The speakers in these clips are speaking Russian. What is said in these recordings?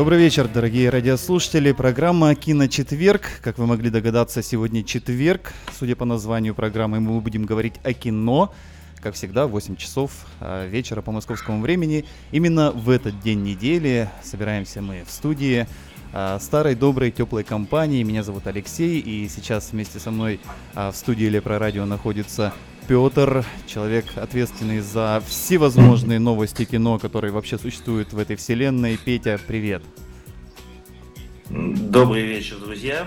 Добрый вечер, дорогие радиослушатели. Программа «Киночетверг». Как вы могли догадаться, сегодня четверг. Судя по названию программы, мы будем говорить о кино. Как всегда, в 8 часов а, вечера по московскому времени. Именно в этот день недели собираемся мы в студии а, старой доброй теплой компании. Меня зовут Алексей, и сейчас вместе со мной а, в студии Лепро Радио находится Петр, человек, ответственный за всевозможные новости кино, которые вообще существуют в этой вселенной. Петя, привет. Добрый вечер, друзья.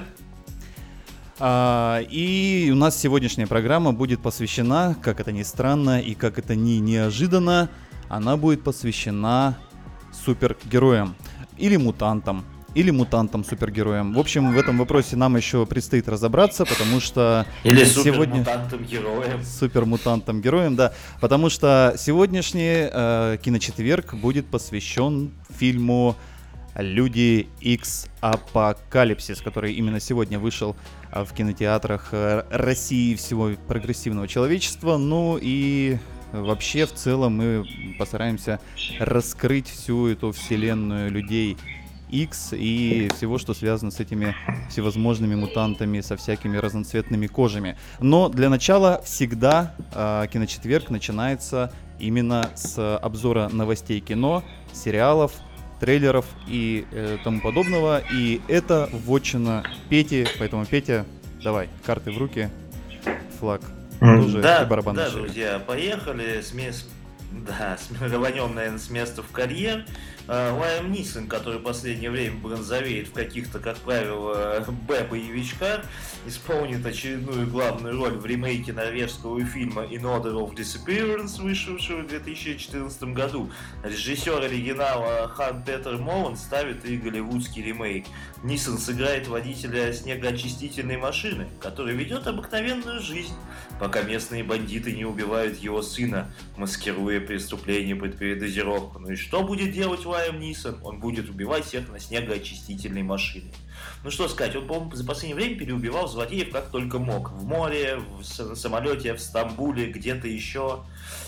А, и у нас сегодняшняя программа будет посвящена, как это ни странно и как это ни неожиданно, она будет посвящена супергероям или мутантам или мутантом-супергероем. В общем, в этом вопросе нам еще предстоит разобраться, потому что или сегодня... супер-мутантом-героем. Супер-мутантом-героем, да. Потому что сегодняшний э, киночетверг будет посвящен фильму Люди X Апокалипсис, который именно сегодня вышел э, в кинотеатрах э, России и всего прогрессивного человечества. Ну и вообще в целом мы постараемся раскрыть всю эту вселенную людей X и всего, что связано с этими всевозможными мутантами, со всякими разноцветными кожами. Но для начала всегда э, киночетверг начинается именно с обзора новостей кино, сериалов, трейлеров и э, тому подобного. И это вотчина Пети, поэтому Петя, давай, карты в руки, флаг. Тоже да, да, друзья, поехали с мест да, рванем, наверное, с места в карьер. А, Лайм Нисон, который в последнее время бронзовеет в каких-то, как правило, Б-боевичках, исполнит очередную главную роль в ремейке норвежского фильма In Order of Disappearance, вышедшего в 2014 году. Режиссер оригинала Хан Петер Молан ставит и голливудский ремейк. Нисон сыграет водителя снегоочистительной машины, который ведет обыкновенную жизнь, пока местные бандиты не убивают его сына, маскируя преступление под передозировку. Ну и что будет делать Лайм Нисон? Он будет убивать всех на снегоочистительной машине. Ну что сказать, он, по-моему, за последнее время переубивал злодеев как только мог. В море, в самолете, в Стамбуле, где-то еще.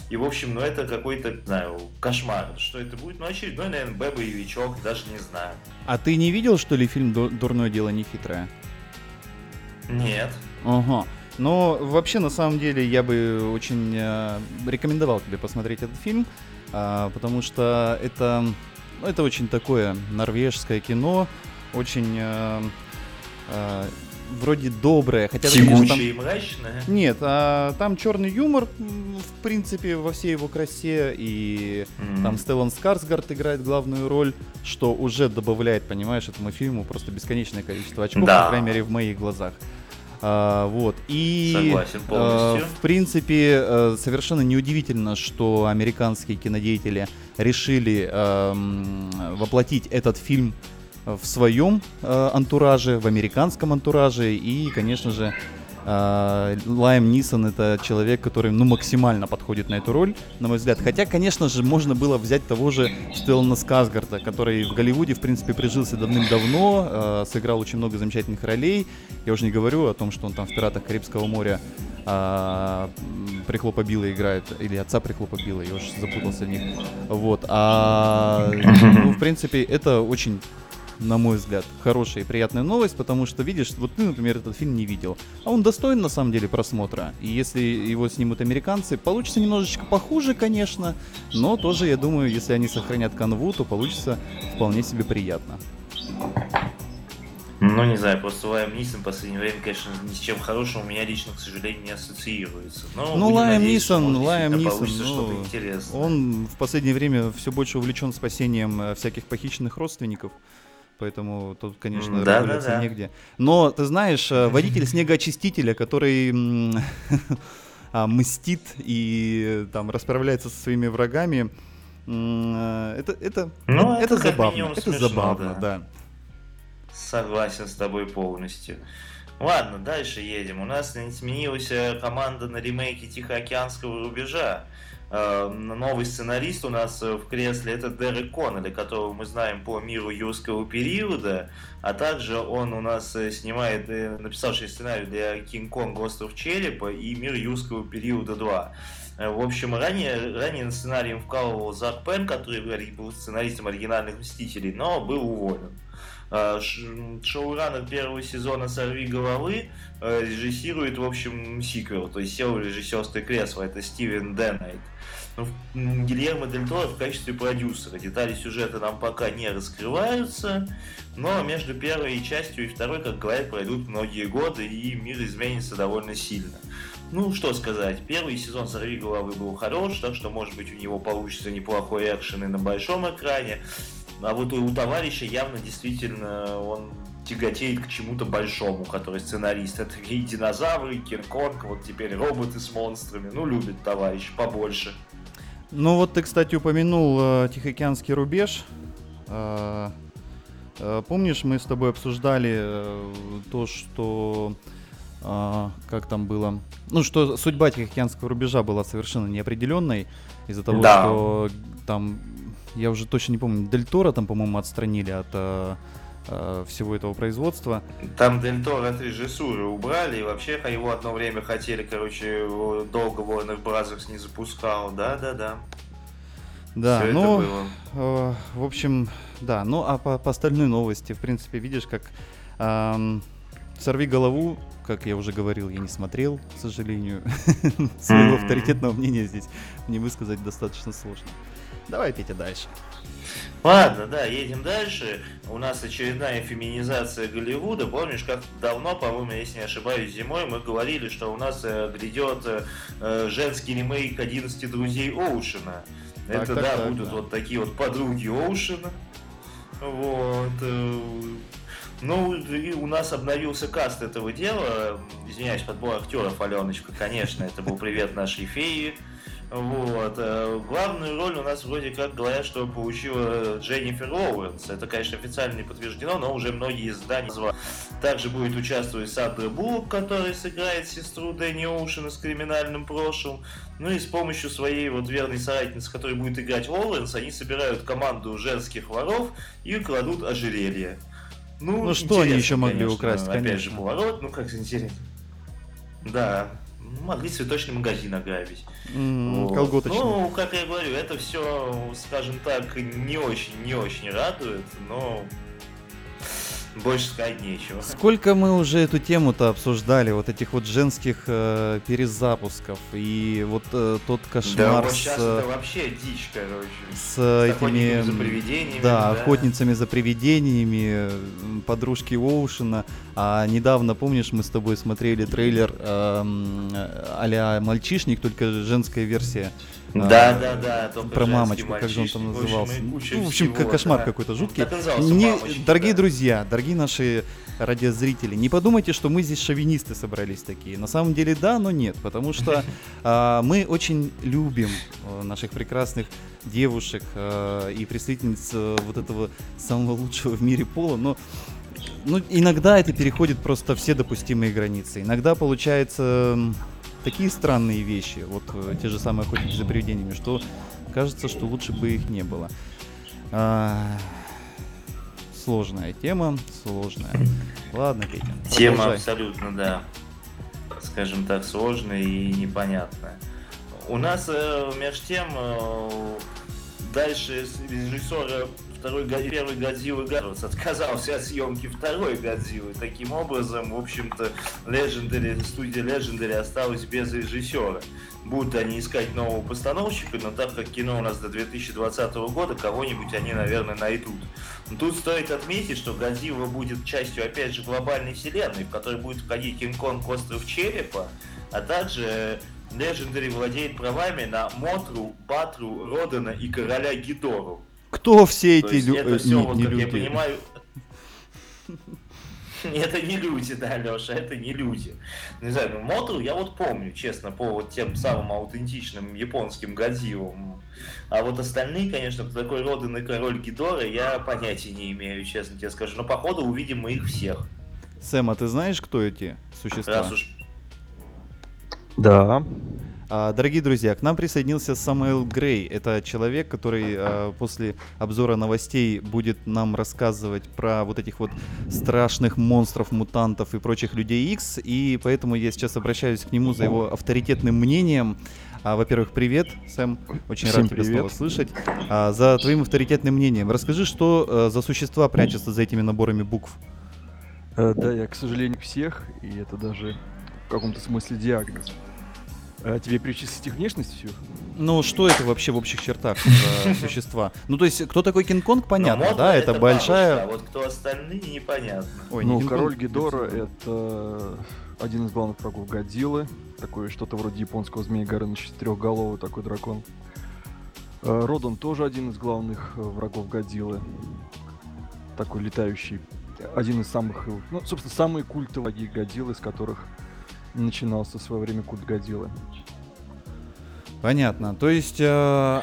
И, в общем, ну это какой-то, не знаю, кошмар. Что это будет? Ну, очередной, наверное, Б-боевичок, даже не знаю. А ты не видел, что ли, фильм «Дурное дело не хитрое»? Нет. Ага. Но вообще, на самом деле, я бы очень э, рекомендовал тебе посмотреть этот фильм, э, потому что это, это очень такое норвежское кино, очень э, э, вроде доброе, хотя Тягучее там... и мрачное. Нет, а, там черный юмор, в принципе, во всей его красе, и mm-hmm. там Стеллан Скарсгард играет главную роль, что уже добавляет, понимаешь, этому фильму просто бесконечное количество очков, да. по крайней мере, в моих глазах. А, вот. И, Согласен полностью. А, в принципе, а, совершенно неудивительно, что американские кинодеятели решили а, воплотить этот фильм в своем а, антураже, в американском антураже. И, конечно же, Лайм Нисон это человек, который ну, максимально подходит на эту роль, на мой взгляд. Хотя, конечно же, можно было взять того же Стеллана Сказгарда, который в Голливуде, в принципе, прижился давным-давно, э, сыграл очень много замечательных ролей. Я уже не говорю о том, что он там в «Пиратах Карибского моря» а, Прихлопа Билла играет, или отца Прихлопа Билла, я уже запутался в них. Вот. А, ну, в принципе, это очень на мой взгляд, хорошая и приятная новость, потому что, видишь, вот ты, например, этот фильм не видел, а он достоин, на самом деле, просмотра. И если его снимут американцы, получится немножечко похуже, конечно, но тоже, я думаю, если они сохранят канву, то получится вполне себе приятно. Ну, не знаю, просто Лайм Нисон в последнее время, конечно, ни с чем хорошим у меня лично, к сожалению, не ассоциируется. Но ну, Лайм Нисон, Лайм Нисон, ну, он в последнее время все больше увлечен спасением э, всяких похищенных родственников. Поэтому тут, конечно, да, да, да. негде. Но ты знаешь, э, водитель снегоочистителя, который а, мстит и там расправляется со своими врагами, Это, это, ну, это, это забавно. Это смешно, забавно, да. да. Согласен с тобой полностью. Ладно, дальше едем. У нас сменилась команда на ремейке Тихоокеанского рубежа. Э, новый сценарист у нас э, в кресле это Дерек Коннелли, которого мы знаем по миру юрского периода, а также он у нас э, снимает, написавший сценарий для Кинг Конг Остров Черепа и Мир юрского периода 2. В общем, ранее, ранее сценарием вкалывал Зак Пен, который был сценаристом оригинальных Мстителей, но был уволен. Шоураннер первого сезона «Сорви головы» режиссирует, в общем, сиквел, то есть сел в режиссерское кресло, это Стивен Денайт. Ну, Гильермо Дель Торо в качестве продюсера. Детали сюжета нам пока не раскрываются, но между первой частью и второй, как говорят, пройдут многие годы, и мир изменится довольно сильно. Ну, что сказать, первый сезон «Сорви головы» был хорош, так что, может быть, у него получится неплохой экшен и на большом экране. А вот у товарища явно действительно он тяготеет к чему-то большому, который сценарист. Это и динозавры, и Кинг-Конг, вот теперь роботы с монстрами. Ну, любит товарищ побольше. Ну вот ты, кстати, упомянул э, Тихоокеанский рубеж. Э, э, помнишь, мы с тобой обсуждали э, то, что э, как там было, ну что судьба Тихоокеанского рубежа была совершенно неопределенной из-за того, да. что там я уже точно не помню, Дель Торо там, по-моему, отстранили от э, э, всего этого производства. Там Дель Торо от режиссуры убрали, и вообще его одно время хотели, короче, долго Warner Brothers не запускал, да-да-да. Да, Все ну, э, в общем, да, ну а по, по остальной новости, в принципе, видишь, как эм, «Сорви голову», как я уже говорил, я не смотрел, к сожалению. Своего авторитетного мнения здесь мне высказать достаточно сложно. Давай, Петя, дальше. Ладно, да, едем дальше. У нас очередная феминизация Голливуда. Помнишь, как давно, по-моему, если не ошибаюсь, зимой мы говорили, что у нас э, грядет э, женский ремейк 11 друзей Оушена. Так, Это, так, да, так, будут да. вот такие вот подруги Оушена. Вот. Э, ну, и у нас обновился каст этого дела. Извиняюсь, подбор актеров, Аленочка, конечно, это был привет нашей феи. Вот. Э, главную роль у нас вроде как говорят, что получила Дженнифер Лоуренс. Это, конечно, официально не подтверждено, но уже многие издания назвали. Также будет участвовать Сандра Буллок, который сыграет сестру Дэнни Оушена с криминальным прошлым. Ну и с помощью своей вот верной соратницы, которая будет играть Лоуренс, они собирают команду женских воров и кладут ожерелье. Ну, ну что они еще могли конечно, украсть, конечно. Опять же, поворот, ну как интересно. Да, могли цветочный магазин ограбить. Mm, вот. Колготочный. Ну, как я говорю, это все, скажем так, не очень, не очень радует, но больше сказать нечего. Сколько мы уже эту тему-то обсуждали, вот этих вот женских э, перезапусков и вот э, тот кошмар да, вот сейчас с, это вообще дичь, короче. С, с этими за привидениями. Да, да, охотницами за привидениями, подружки Оушена. А недавно, помнишь, мы с тобой смотрели трейлер э, а мальчишник, только женская версия. Да, а, да, да. Про мамочку, как же он там назывался. В общем, ну, в общем всего, кошмар да. какой-то жуткий. Не, дорогие да. друзья, дорогие наши радиозрители, не подумайте, что мы здесь шовинисты собрались такие. На самом деле да, но нет, потому что а, мы очень любим а, наших прекрасных девушек а, и представительниц а, вот этого самого лучшего в мире пола, но ну, иногда это переходит просто все допустимые границы. Иногда получается такие странные вещи, вот э, те же самые охотники за привидениями, что кажется, что лучше бы их не было. А, сложная тема, сложная. Ладно, Петя. Тема продолжай. абсолютно, да, скажем так, сложная и непонятная. У нас э, между тем э, дальше режиссера второй, первый Годзиллы Гарвардс отказался от съемки второй Годзиллы. Таким образом, в общем-то, Legendary, студия Legendary осталась без режиссера. Будут они искать нового постановщика, но так как кино у нас до 2020 года, кого-нибудь они, наверное, найдут. Но тут стоит отметить, что Годзилла будет частью, опять же, глобальной вселенной, в которой будет входить Кинг-Конг Остров Черепа, а также Legendary владеет правами на Мотру, Батру, Родана и Короля Гидору. Кто все эти люди? Это все, не, вот, не как люди? я понимаю... Это не люди, да, Леша, это не люди. Не знаю, ну Мотор я вот помню, честно, по вот тем самым аутентичным японским Годзиллам. А вот остальные, конечно, кто такой Роден и король Гидора, я понятия не имею, честно тебе скажу. Но походу увидим мы их всех. Сэм, а ты знаешь, кто эти существа? Раз уж... Да. А, дорогие друзья, к нам присоединился Самуэл Грей. Это человек, который а, после обзора новостей будет нам рассказывать про вот этих вот страшных монстров, мутантов и прочих людей X. И поэтому я сейчас обращаюсь к нему за его авторитетным мнением. А, во-первых, привет, Сэм. Очень Всем рад тебя снова слышать. А, за твоим авторитетным мнением. Расскажи, что а, за существа прячутся за этими наборами букв. А, да, я, к сожалению, всех, и это даже в каком-то смысле диагноз. А тебе перечислить их внешность всю? Ну, что это вообще в общих чертах за существа? Ну, то есть, кто такой Кинг-Конг, понятно, ну, да? Это, это большая... а вот кто остальные, непонятно. Ой, ну, король Гидора — это один из главных врагов Годзиллы. Такое что-то вроде японского змея Горыныч, четырехголовый такой дракон. Э, Родон тоже один из главных э, врагов Годзиллы. Такой летающий. Один из самых, ну, собственно, самые культовые Годзиллы, из которых начинался в свое время культ Годзиллы. Понятно. То есть э,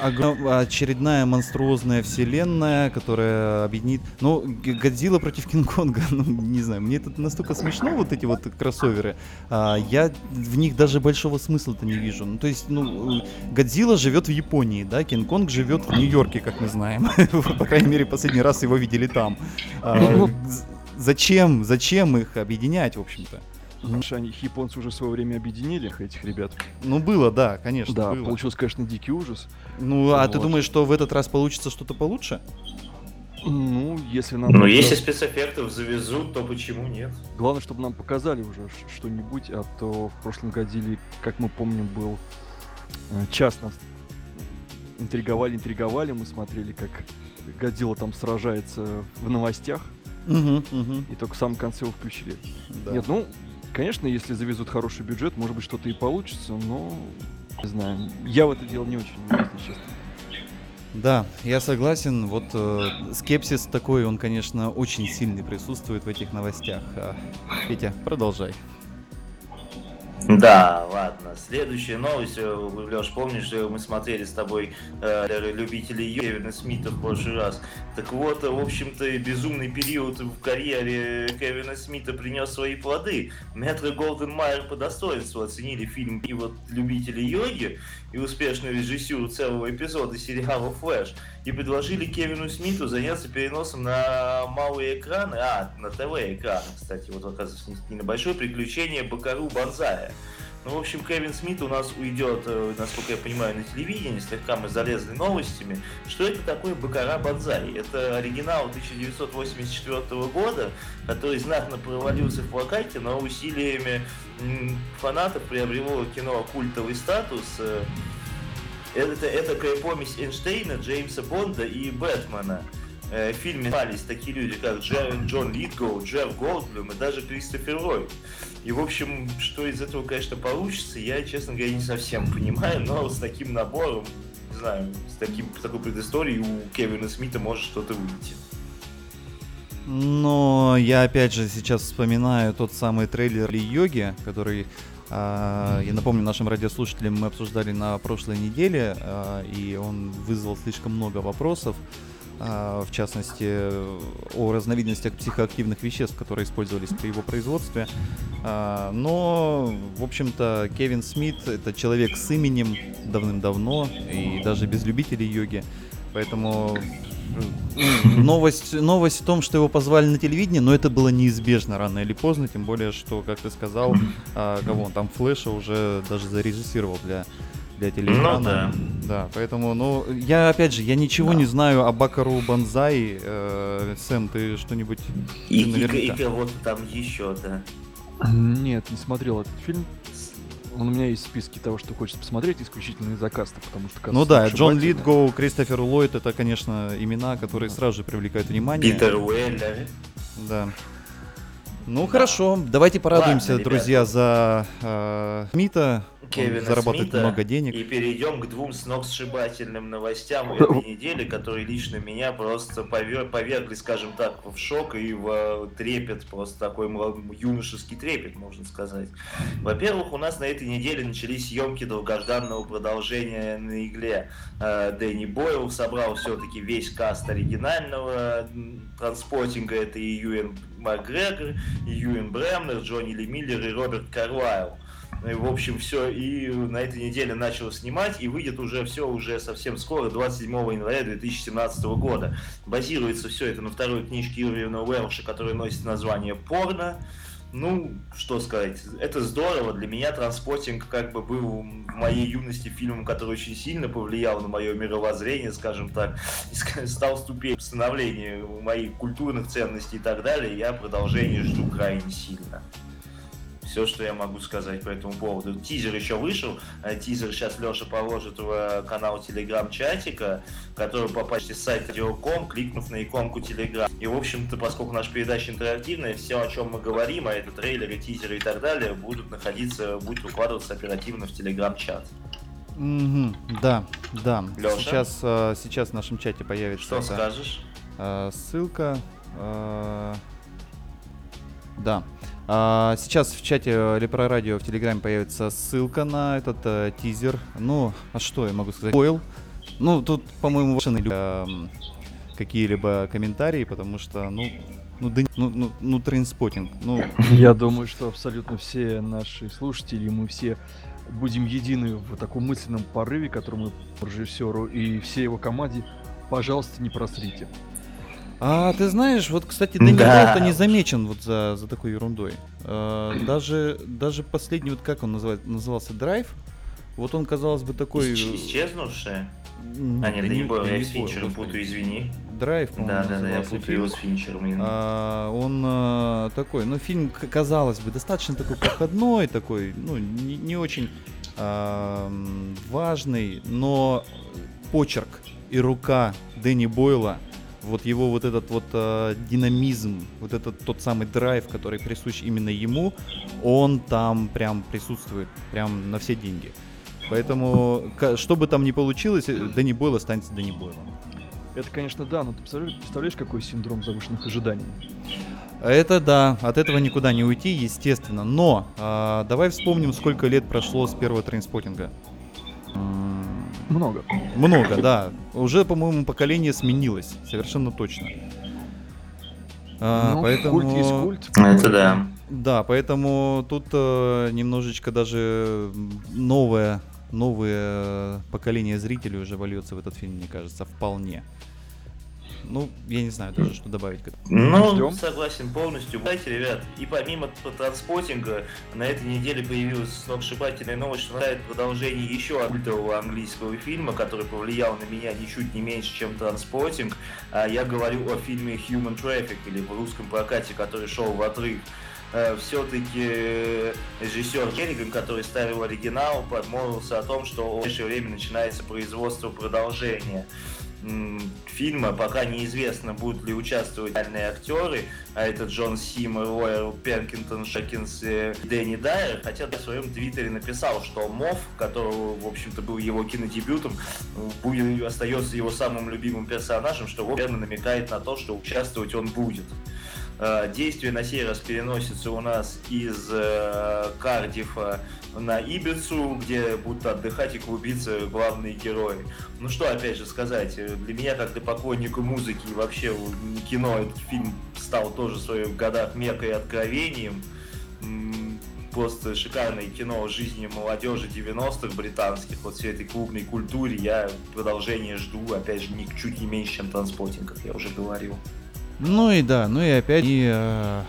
очередная монструозная вселенная, которая объединит... Ну, Годзилла против Кинг-Конга, ну, не знаю, мне это настолько смешно, вот эти вот кроссоверы. А, я в них даже большого смысла-то не вижу. Ну, то есть, ну, Годзилла живет в Японии, да, Кинг-Конг живет в Нью-Йорке, как мы знаем. По крайней мере, последний раз его видели там. А, ну, зачем, зачем их объединять, в общем-то? Они, японцы уже в свое время объединили этих ребят. Ну, было, да, конечно. Да, было. получился, конечно, дикий ужас. Ну, а вот. ты думаешь, что в этот раз получится что-то получше? Ну, если нам... Ну, если спецэффектов завезут, то почему нет? Главное, чтобы нам показали уже что-нибудь, а то в прошлом Годзилле, как мы помним, был э, час нас интриговали, интриговали, мы смотрели, как Годзилла там сражается в новостях, угу, угу. и только в самом конце его включили. Да. Нет, ну, Конечно, если завезут хороший бюджет, может быть, что-то и получится, но не знаю. Я в это дело не очень если честно. Да, я согласен. Вот э, скепсис такой, он, конечно, очень сильный присутствует в этих новостях. А, Петя, продолжай. Да, ладно. Следующая новость. Э, Леш, помнишь, мы смотрели с тобой э, любителей Кевина Смита в прошлый раз. Так вот, в общем-то, безумный период в карьере Кевина Смита принес свои плоды. Метро Голден Майер по достоинству оценили фильм и вот любители йоги и успешную режиссуру целого эпизода сериала «Флэш» и предложили Кевину Смиту заняться переносом на малые экраны, а, на ТВ-экраны, кстати, вот оказывается не на большое приключение Бакару Банзая. Ну, в общем, Кевин Смит у нас уйдет, э, насколько я понимаю, на телевидении, слегка мы залезли новостями. Что это такое Бакара Бадзай? Это оригинал 1984 года, который знатно провалился в прокате, но усилиями фанатов приобрело кино культовый статус. Это, это помесь Эйнштейна, Джеймса Бонда и Бэтмена. Э, в фильме снимались такие люди, как Джерри, Джон Литгоу, Джефф Голдблюм и даже Кристофер Рой. И, в общем, что из этого, конечно, получится, я, честно говоря, не совсем понимаю, но с таким набором, не знаю, с, таким, такой предысторией у Кевина Смита может что-то выйти. Но я опять же сейчас вспоминаю тот самый трейлер Ли Йоги, который я напомню нашим радиослушателям, мы обсуждали на прошлой неделе, а, и он вызвал слишком много вопросов, а, в частности, о разновидностях психоактивных веществ, которые использовались при его производстве. Но, в общем-то, Кевин Смит — это человек с именем давным-давно, и даже без любителей йоги. Поэтому новость, новость в том, что его позвали на телевидение, но это было неизбежно рано или поздно, тем более, что, как ты сказал, а, кого он там Флэша уже даже зарежиссировал для для телеэкрана. Ну, да. да, поэтому, ну, я опять же, я ничего да. не знаю о Бакару Банзай. Э, Сэм, ты что-нибудь? И, и, и кого-то там еще, да. Нет, не смотрел этот фильм. Он у меня есть в списке того, что хочется посмотреть, исключительно из-за каста, потому что каст Ну да, Джон Литгоу, Кристофер Ллойд, это, конечно, имена, которые сразу же привлекают внимание. Питер Уэллер. Да. Ну да. хорошо, давайте порадуемся, Ладно, друзья, за э, Смита. Кевина зарабатывает Смита много денег. И перейдем к двум сногсшибательным новостям этой недели, которые лично меня просто повер... повергли, скажем так, в шок и в трепет, просто такой юношеский трепет, можно сказать. Во-первых, у нас на этой неделе начались съемки долгожданного продолжения на игле. Э, Дэнни Бойл собрал все-таки весь каст оригинального транспортинга. Это и Юэн Макгрегор, и Юэн Бремнер, Джонни Ли Миллер и Роберт Карлайл. И, в общем, все, и на этой неделе начал снимать, и выйдет уже все уже совсем скоро, 27 января 2017 года. Базируется все это на второй книжке Ирвина Уэлша, которая носит название «Порно». Ну, что сказать, это здорово. Для меня транспортинг как бы был в моей юности фильмом, который очень сильно повлиял на мое мировоззрение, скажем так, и стал ступень становления моих культурных ценностей и так далее. Я продолжение жду крайне сильно. Все, что я могу сказать по этому поводу. Тизер еще вышел. Э, тизер сейчас Леша положит в э, канал Телеграм-чатика, который попасть с сайта Радиоком, кликнув на иконку Телеграм. И, в общем-то, поскольку наша передача интерактивная, все, о чем мы говорим, а это трейлеры, тизеры и так далее, будут находиться, будет выкладываться оперативно в Телеграм-чат. Mm-hmm, да, да. Леша? Сейчас, э, сейчас в нашем чате появится. Что скажешь? Ссылка. Да. А, сейчас в чате Лепро Радио в Телеграме появится ссылка на этот э, тизер. Ну, а что я могу сказать? Бойл. Ну, тут, по-моему, ваши э, какие-либо комментарии, потому что, ну, ну, да, ну, ну, ну, Trainspotting, ну... Я думаю, что абсолютно все наши слушатели, мы все будем едины в таком мысленном порыве, который мы режиссеру и всей его команде, пожалуйста, не просрите. А ты знаешь, вот, кстати, Дэнни да. не замечен вот за, за такой ерундой. А, даже, даже последний, вот как он называет, назывался, драйв, вот он, казалось бы, такой... Исчезнувший? А, нет, Дэнни Бойл, я с Финчером путаю, извини. Драйв, Да, да, да, я путаю его с Финчером. А, он а, такой, ну, фильм, казалось бы, достаточно такой проходной, такой, ну, не, не очень а, важный, но почерк и рука Дэнни Бойла – вот его вот этот вот э, динамизм, вот этот тот самый драйв, который присущ именно ему, он там прям присутствует, прям на все деньги. Поэтому, что бы там ни получилось, э, Дэнни Бойл останется Дэнни Бойлом. Это, конечно, да, но ты представляешь, представляешь, какой синдром завышенных ожиданий? Это да, от этого никуда не уйти, естественно. Но э, давай вспомним, сколько лет прошло с первого трейнспотинга. Много. Много, да. Уже, по-моему, поколение сменилось, совершенно точно. А, ну, поэтому... Культ есть культ. Это да. Да, поэтому тут э, немножечко даже новое, новое поколение зрителей уже вольется в этот фильм, мне кажется, вполне. Ну, я не знаю даже, что добавить к этому. Ну, Ждем. согласен полностью. Кстати, ребят, и помимо транспотинга, на этой неделе появилась сногсшибательная новость, что нравится продолжение еще культового английского фильма, который повлиял на меня ничуть не меньше, чем транспотинг. А я говорю о фильме Human Traffic, или в русском прокате, который шел в отрыв э, все-таки режиссер Керриган, который ставил оригинал, подмолвился о том, что в ближайшее время начинается производство продолжения фильма. Пока неизвестно, будут ли участвовать реальные актеры, а это Джон Симмер, Ройл Перкинтон, Шакинс и Дэнни Дайер. Хотя в своем твиттере написал, что Мов, которого, в общем-то, был его кинодебютом, будет, остается его самым любимым персонажем, что верно намекает на то, что участвовать он будет. Э, действие на сей раз переносится у нас из э, Кардифа на Ибицу, где будут отдыхать и клубиться главные герои. Ну что, опять же сказать, э, для меня, как для поклонника музыки и вообще кино, этот фильм стал тоже в своих годах мекой откровением. Просто шикарное кино о жизни молодежи 90-х британских, вот всей этой клубной культуре. Я продолжение жду, опять же, не, чуть не меньше, чем транспотинг, как я уже говорил. Ну и да, ну и опять и, э,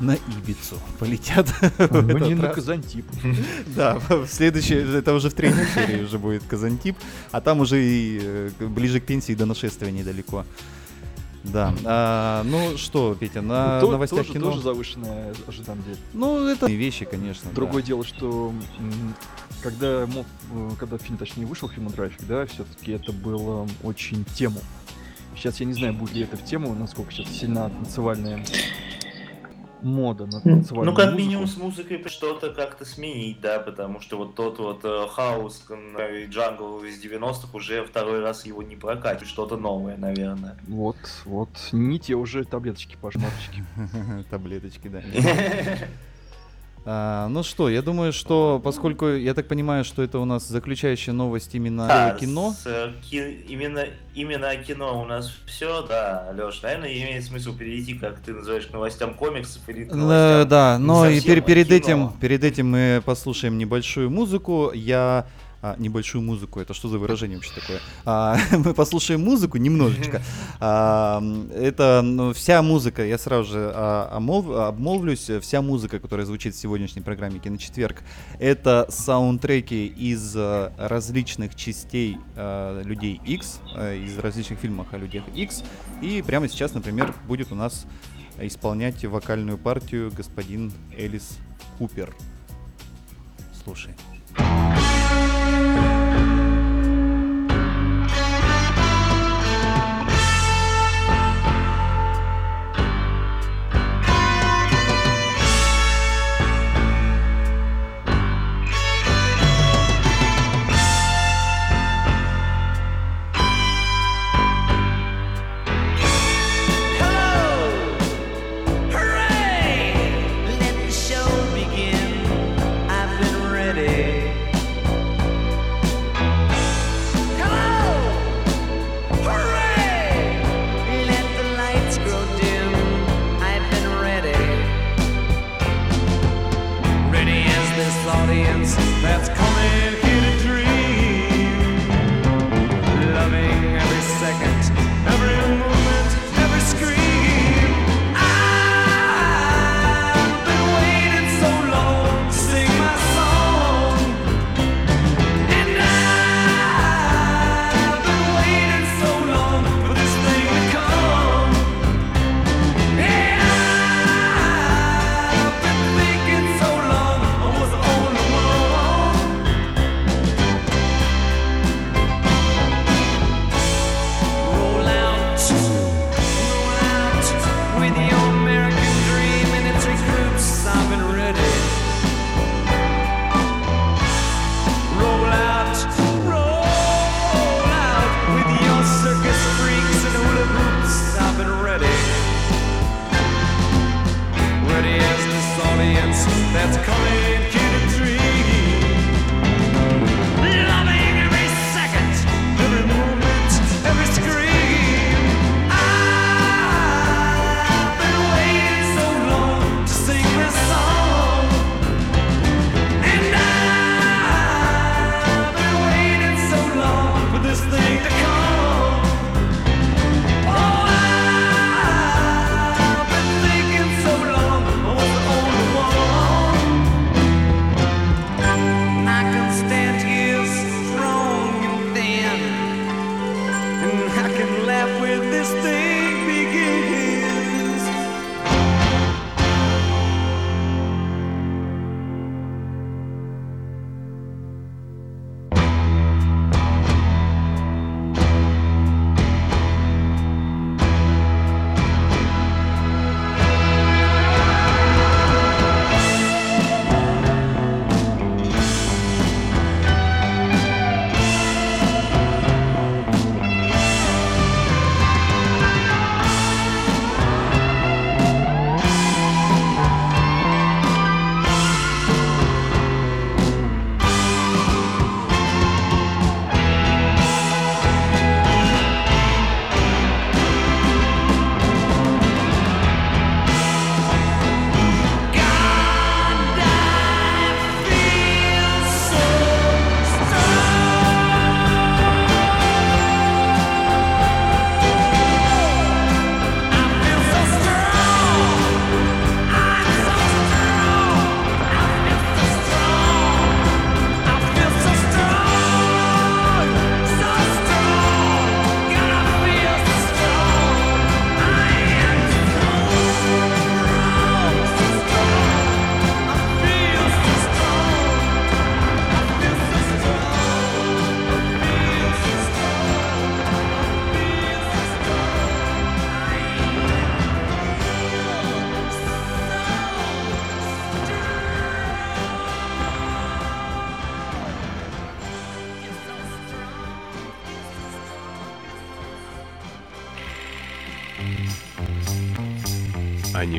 на Ибицу полетят. Ну не на Казантип. Да, в следующей, это уже в третьей серии уже будет Казантип, а там уже и э, ближе к пенсии до нашествия недалеко. Да. А, ну что, Петя, на То, новостях тоже, кино... Тоже завышенное ожидание. Ну, это вещи, конечно. Другое да. дело, что когда, э, когда фильм, точнее, вышел, Drive, да, все-таки это было очень тему Сейчас я не знаю, будет ли это в тему, насколько сейчас сильна танцевальная мода на танцевальную Ну, как музыку. минимум с музыкой что-то как-то сменить, да, потому что вот тот вот э, хаос и джангл из 90-х уже второй раз его не прокатит, что-то новое, наверное. Вот, вот, не те уже таблеточки, пашматочки. Таблеточки, да. А, ну что, я думаю, что поскольку я так понимаю, что это у нас заключающая новость именно да, о кино. С, э, ки, именно, именно о кино у нас все, да, Леш, наверное, имеет смысл перейти, как ты называешь, к новостям комиксов или к э, новостям. Да, но и пер, перед этим, перед этим мы послушаем небольшую музыку. Я а, небольшую музыку. Это что за выражение вообще такое? А, мы послушаем музыку немножечко. А, это ну, вся музыка, я сразу же а, омол, обмолвлюсь, вся музыка, которая звучит в сегодняшней программе «Киночетверг», это саундтреки из а, различных частей а, «Людей X», а, из различных фильмов о «Людях X». И прямо сейчас, например, будет у нас исполнять вокальную партию господин Элис Купер. Слушай.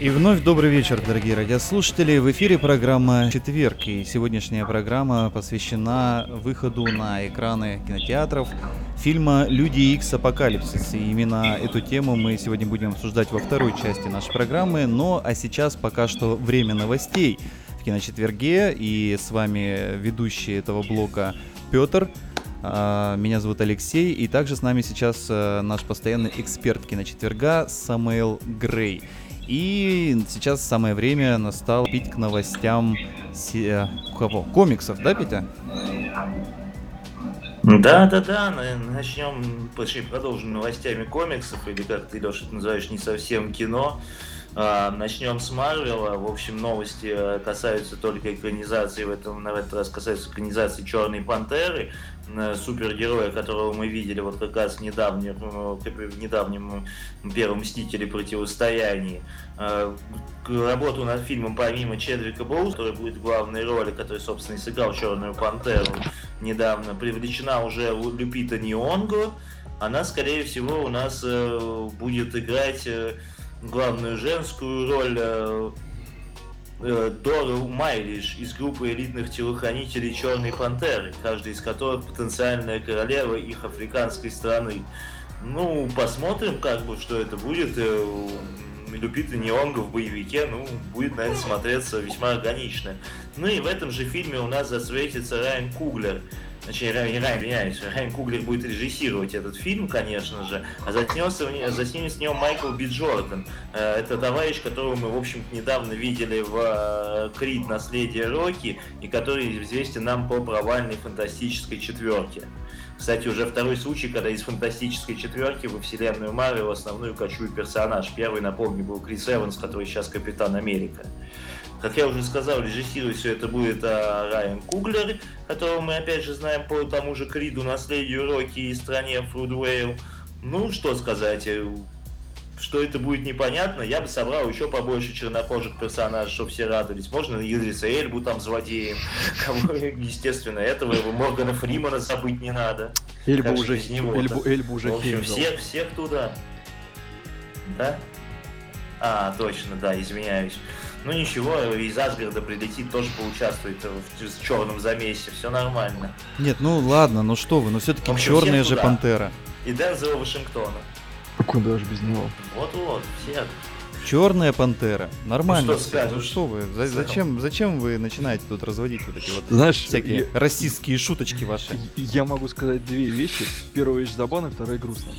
И вновь добрый вечер, дорогие радиослушатели. В эфире программа «Четверг», и сегодняшняя программа посвящена выходу на экраны кинотеатров фильма «Люди Икс Апокалипсис». И именно эту тему мы сегодня будем обсуждать во второй части нашей программы. Но а сейчас пока что время новостей в киночетверге. И с вами ведущий этого блока Петр. А, меня зовут Алексей, и также с нами сейчас э, наш постоянный эксперт киночетверга Самуэл Грей. И сейчас самое время настало пить к новостям се... кого? комиксов, да, Петя? Да, да, да, начнем, почти продолжим новостями комиксов, или как ты, Леша, это называешь, не совсем кино. А, начнем с Марвела. В общем, новости э, касаются только экранизации, в, этом, на этот раз касаются экранизации Черной Пантеры. Э, супергероя, которого мы видели вот как раз в недавнем, э, в недавнем Первом Мстителе противостоянии. Э, работу над фильмом помимо Чедвика Боуз, который будет в главной роли, который, собственно, и сыграл Черную Пантеру недавно, привлечена уже Люпита Нионго. Она, скорее всего, у нас будет играть главную женскую роль э, Дору Майлиш из группы элитных телохранителей Черной Пантеры, каждый из которых потенциальная королева их африканской страны. Ну, посмотрим, как бы, что это будет. Э, Люпита Неонга в боевике, ну, будет, наверное, смотреться весьма органично. Ну и в этом же фильме у нас засветится Райан Куглер, Райан, извиняюсь, Райан Куглер будет режиссировать этот фильм, конечно же, а затянется, заснимет с него Майкл Би Джордан. Э, это товарищ, которого мы, в общем недавно видели в э, Крид «Наследие Рокки», и который известен нам по провальной фантастической четверке. Кстати, уже второй случай, когда из фантастической четверки во вселенную Марвел основную кочует персонаж. Первый, напомню, был Крис Эванс, который сейчас Капитан Америка. Как я уже сказал, режиссировать все это будет а, Райан Куглер, которого мы опять же знаем по тому же Криду, наследию Рокки и стране Фрудвейл. Ну, что сказать, э, что это будет непонятно, я бы собрал еще побольше чернокожих персонажей, чтобы все радовались. Можно Идриса Эльбу там злодеем. Естественно, этого его Моргана Фримана забыть не надо. Эльбу уже, Эльбу, Эльбу уже В общем, всех, всех туда. Да? А, точно, да, извиняюсь. Ну ничего, из Асгарда прилетит, тоже поучаствует в, в черном замесе, все нормально. Нет, ну ладно, ну что вы, но все-таки черная же туда. пантера. И Дензела Вашингтона. А куда же без него? Вот-вот, все. Черная пантера. Нормально. Ну что, скажешь? ну что вы? За, зачем, зачем вы начинаете тут разводить вот эти вот Знаешь, всякие я, расистские шуточки ваши? Я могу сказать две вещи. Первая вещь забавная, вторая грустная.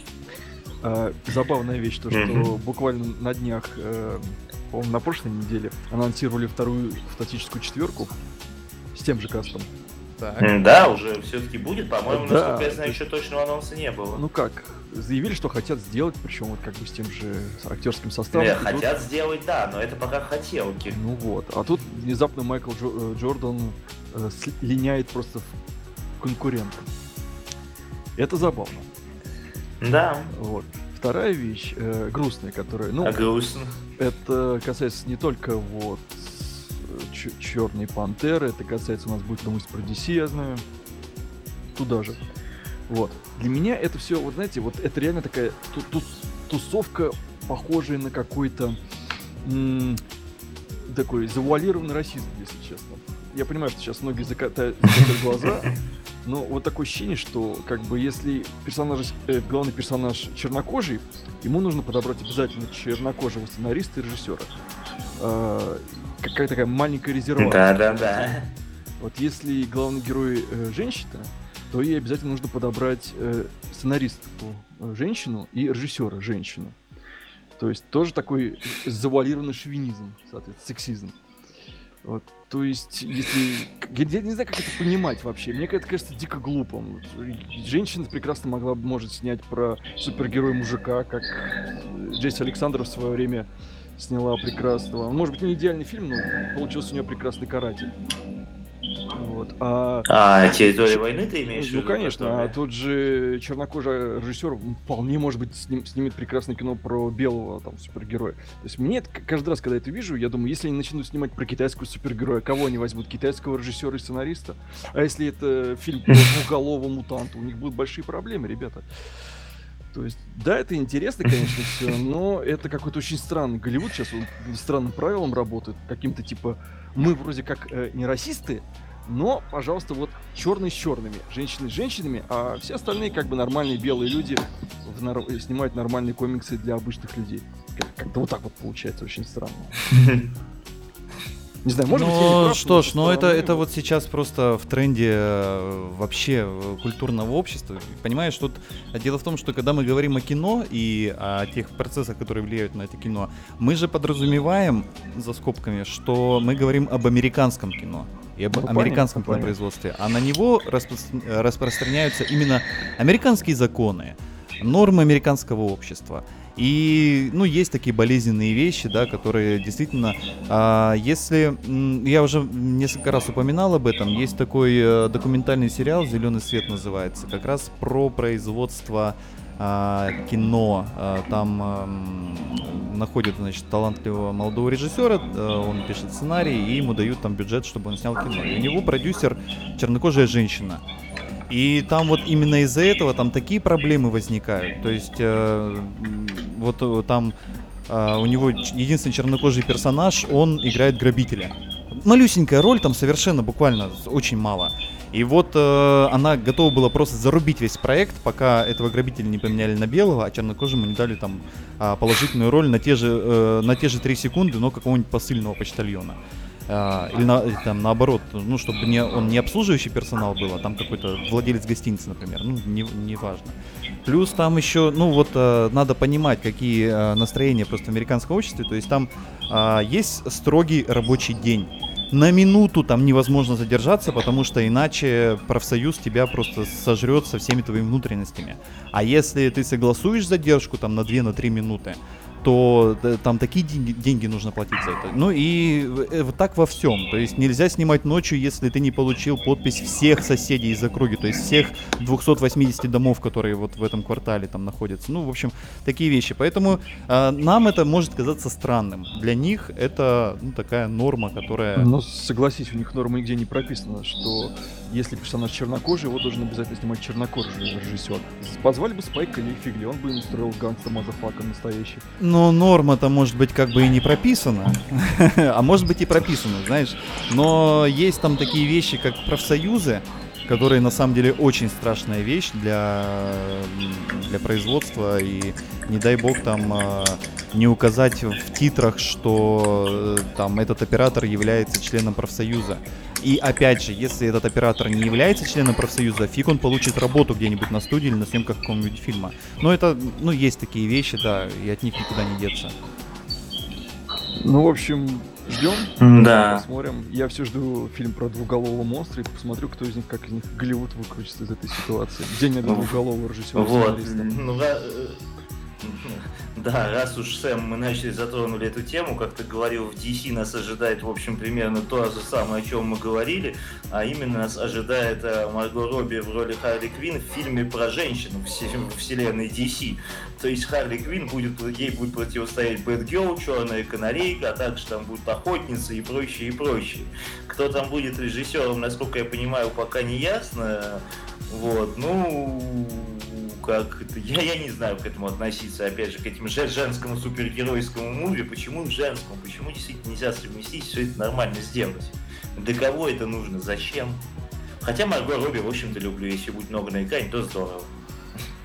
А, забавная вещь, то, что буквально на днях э, по-моему, на прошлой неделе анонсировали вторую фантастическую четверку с тем же кастом. Так. Да, уже все-таки будет, по-моему, да. насколько я знаю, еще точного анонса не было. Ну как, заявили, что хотят сделать, причем вот как бы с тем же актерским составом. Нет, хотят тут... сделать, да, но это пока хотелки. Ну вот, а тут внезапно Майкл Джо- э, Джордан э, линяет просто в конкурента. Это забавно. Да. Вот. Вторая вещь, э, грустная, которая, ну, а грустно. это касается не только вот Черной Пантеры, это касается у нас будет новость про DC, я знаю, туда же. Вот. Для меня это все, вот знаете, вот это реально такая ту ту тусовка, похожая на какой-то такой завуалированный расизм, если честно. Я понимаю, что сейчас многие закатают, закатают глаза, но вот такое ощущение, что как бы если персонаж, э, главный персонаж чернокожий, ему нужно подобрать обязательно чернокожего сценариста и режиссера. Э, какая такая маленькая резервация. Да, да, да. Вот если главный герой э, женщина, то ей обязательно нужно подобрать э, сценаристку э, женщину и режиссера женщину. То есть тоже такой завуалированный шовинизм, соответственно, сексизм. Вот. То есть, если... Я не знаю, как это понимать вообще. Мне это кажется дико глупым. Женщина прекрасно могла бы, может, снять про супергероя мужика, как Джесси Александров в свое время сняла прекрасного. Может быть, не идеальный фильм, но получился у нее прекрасный каратель. Вот. А, а территория войны ты имеешь в ну, виду? Ну, конечно. А тот же чернокожий режиссер вполне, может быть, сним, снимет прекрасное кино про белого там супергероя. То есть мне каждый раз, когда это вижу, я думаю, если они начнут снимать про китайского супергероя, кого они возьмут? Китайского режиссера и сценариста? А если это фильм про двуголового мутанта? У них будут большие проблемы, ребята. То есть, да, это интересно, конечно, все, но это какой-то очень странный Голливуд сейчас он странным правилам работает, каким-то типа мы вроде как э, не расисты, но, пожалуйста, вот черные с черными, женщины с женщинами, а все остальные как бы нормальные белые люди в нар... снимают нормальные комиксы для обычных людей. Как-то вот так вот получается, очень странно. Не знаю, может ну, быть, что ж, но это, это вот сейчас просто в тренде э, вообще культурного общества. Понимаешь, тут дело в том, что когда мы говорим о кино и о тех процессах, которые влияют на это кино, мы же подразумеваем за скобками, что мы говорим об американском кино и об ну, американском понятно, производстве, а на него распро распространяются именно американские законы, нормы американского общества. И, ну, есть такие болезненные вещи, да, которые действительно, а, если, я уже несколько раз упоминал об этом, есть такой а, документальный сериал «Зеленый свет» называется, как раз про производство а, кино. А, там находят, значит, талантливого молодого режиссера, а, он пишет сценарий, и ему дают там бюджет, чтобы он снял кино. И у него продюсер чернокожая женщина. И там вот именно из-за этого там такие проблемы возникают. То есть э, вот э, там э, у него единственный чернокожий персонаж, он играет грабителя. Малюсенькая роль, там совершенно буквально очень мало. И вот э, она готова была просто зарубить весь проект, пока этого грабителя не поменяли на белого, а чернокожему не дали там э, положительную роль на те же э, на те же три секунды, но какого-нибудь посыльного почтальона. А, или, на, там наоборот, ну, чтобы не, он не обслуживающий персонал был, а там какой-то владелец гостиницы, например, ну, не, не важно. Плюс там еще, ну, вот э, надо понимать, какие э, настроения просто в американском обществе, то есть там э, есть строгий рабочий день. На минуту там невозможно задержаться, потому что иначе профсоюз тебя просто сожрет со всеми твоими внутренностями. А если ты согласуешь задержку там на 2-3 на минуты, то там такие деньги, деньги нужно платить за это. Ну и э, вот так во всем. То есть нельзя снимать ночью, если ты не получил подпись всех соседей из округи, то есть всех 280 домов, которые вот в этом квартале там находятся. Ну, в общем, такие вещи. Поэтому э, нам это может казаться странным. Для них это ну, такая норма, которая... Ну, согласись, у них норма нигде не прописана, что если персонаж чернокожий, его должен обязательно снимать чернокожий режиссер. Позвали бы Спайка Ли, фигли, он бы им устроил gangsta motherfucker настоящий. Но норма-то может быть как бы и не прописана, а может быть и прописана, знаешь. Но есть там такие вещи, как профсоюзы, которые на самом деле очень страшная вещь для, для производства. И не дай бог там а, не указать в титрах, что э, там этот оператор является членом профсоюза. И опять же, если этот оператор не является членом профсоюза, фиг он получит работу где-нибудь на студии или на съемках какого-нибудь фильма. Но это, ну, есть такие вещи, да, и от них никуда не деться. Ну, в общем, ждем. Да. Посмотрим. Я все жду фильм про двуголового монстра и посмотрю, кто из них, как из них Голливуд выкрутится из этой ситуации. Где нет ну, двуголового режиссера. Вот. Ну, да, раз уж, Сэм, мы начали затронули эту тему, как ты говорил, в DC нас ожидает, в общем, примерно то же самое, о чем мы говорили, а именно нас ожидает э, Марго Робби в роли Харли Квинн в фильме про женщину в вселенной DC. То есть Харли Квинн будет, ей будет противостоять Бэтгелл, Черная Канарейка, а также там будет Охотница и прочее, и прочее. Кто там будет режиссером, насколько я понимаю, пока не ясно. Вот, ну, как это, я, я не знаю, к этому относиться, опять же, к этим женскому супергеройскому муви, почему женскому, почему действительно нельзя совместить, все это нормально сделать. Для кого это нужно, зачем? Хотя Марго Робби, в общем-то, люблю, если будет много на экране, то здорово.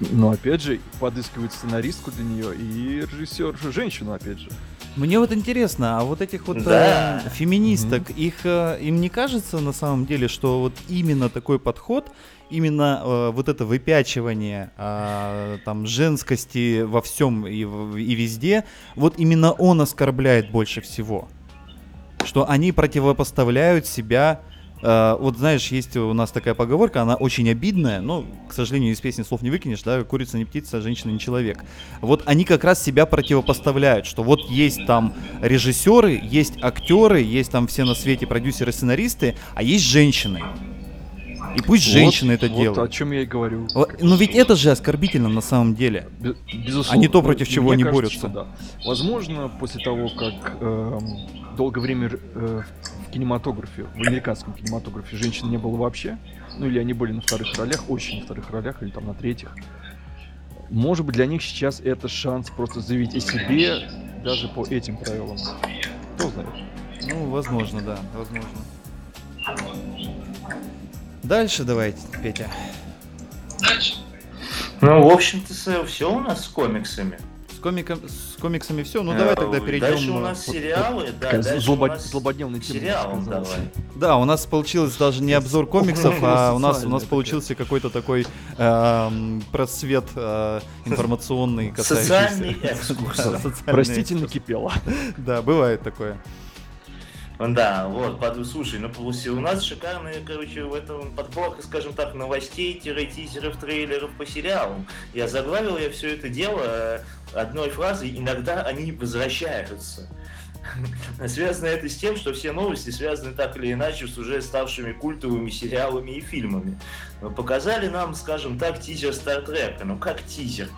Но опять же, подыскивают сценаристку для нее и режиссер, женщину, опять же. Мне вот интересно, а вот этих вот да. э, феминисток, mm-hmm. их э, им не кажется на самом деле, что вот именно такой подход именно э, вот это выпячивание э, там женскости во всем и, и везде, вот именно он оскорбляет больше всего. Что они противопоставляют себя Uh, вот знаешь, есть у нас такая поговорка, она очень обидная, но, к сожалению, из песни слов не выкинешь, да, курица не птица, женщина не человек. Вот они как раз себя противопоставляют, что вот есть там режиссеры, есть актеры, есть там все на свете продюсеры, сценаристы, а есть женщины. И пусть женщины вот, это вот делают. о чем я и говорю. Но ведь это же оскорбительно на самом деле. Безусловно. А не то, против чего они кажется, борются. Да. Возможно, после того, как э, долгое время э, в кинематографе, в американском кинематографе женщин не было вообще, ну или они были на вторых ролях, очень на вторых ролях, или там на третьих. Может быть, для них сейчас это шанс просто заявить о себе даже по этим правилам. Кто знает. Ну, возможно, да, возможно. Дальше давайте, Петя. Дальше. Ну, в общем-то, все у нас с комиксами. С, комиком, с комиксами все. Ну, давай тогда перейдем. Дальше у нас сериалы, да, дальше злобод... у нас злободневный сериал, давай. Да, у нас получилось даже не обзор комиксов, а у нас у нас получился какой-то такой эм, просвет э, информационный, Социальный экскурс. Простите, накипело. Да, бывает такое. Да, вот, под, слушай, ну у нас шикарные, короче, в этом подборка, скажем так, новостей, тизеров, трейлеров по сериалам. Я заглавил я все это дело э, одной фразой «Иногда они возвращаются». Связано это с тем, что все новости связаны так или иначе с уже ставшими культовыми сериалами и фильмами. Показали нам, скажем так, тизер Стартрека. Ну как тизер?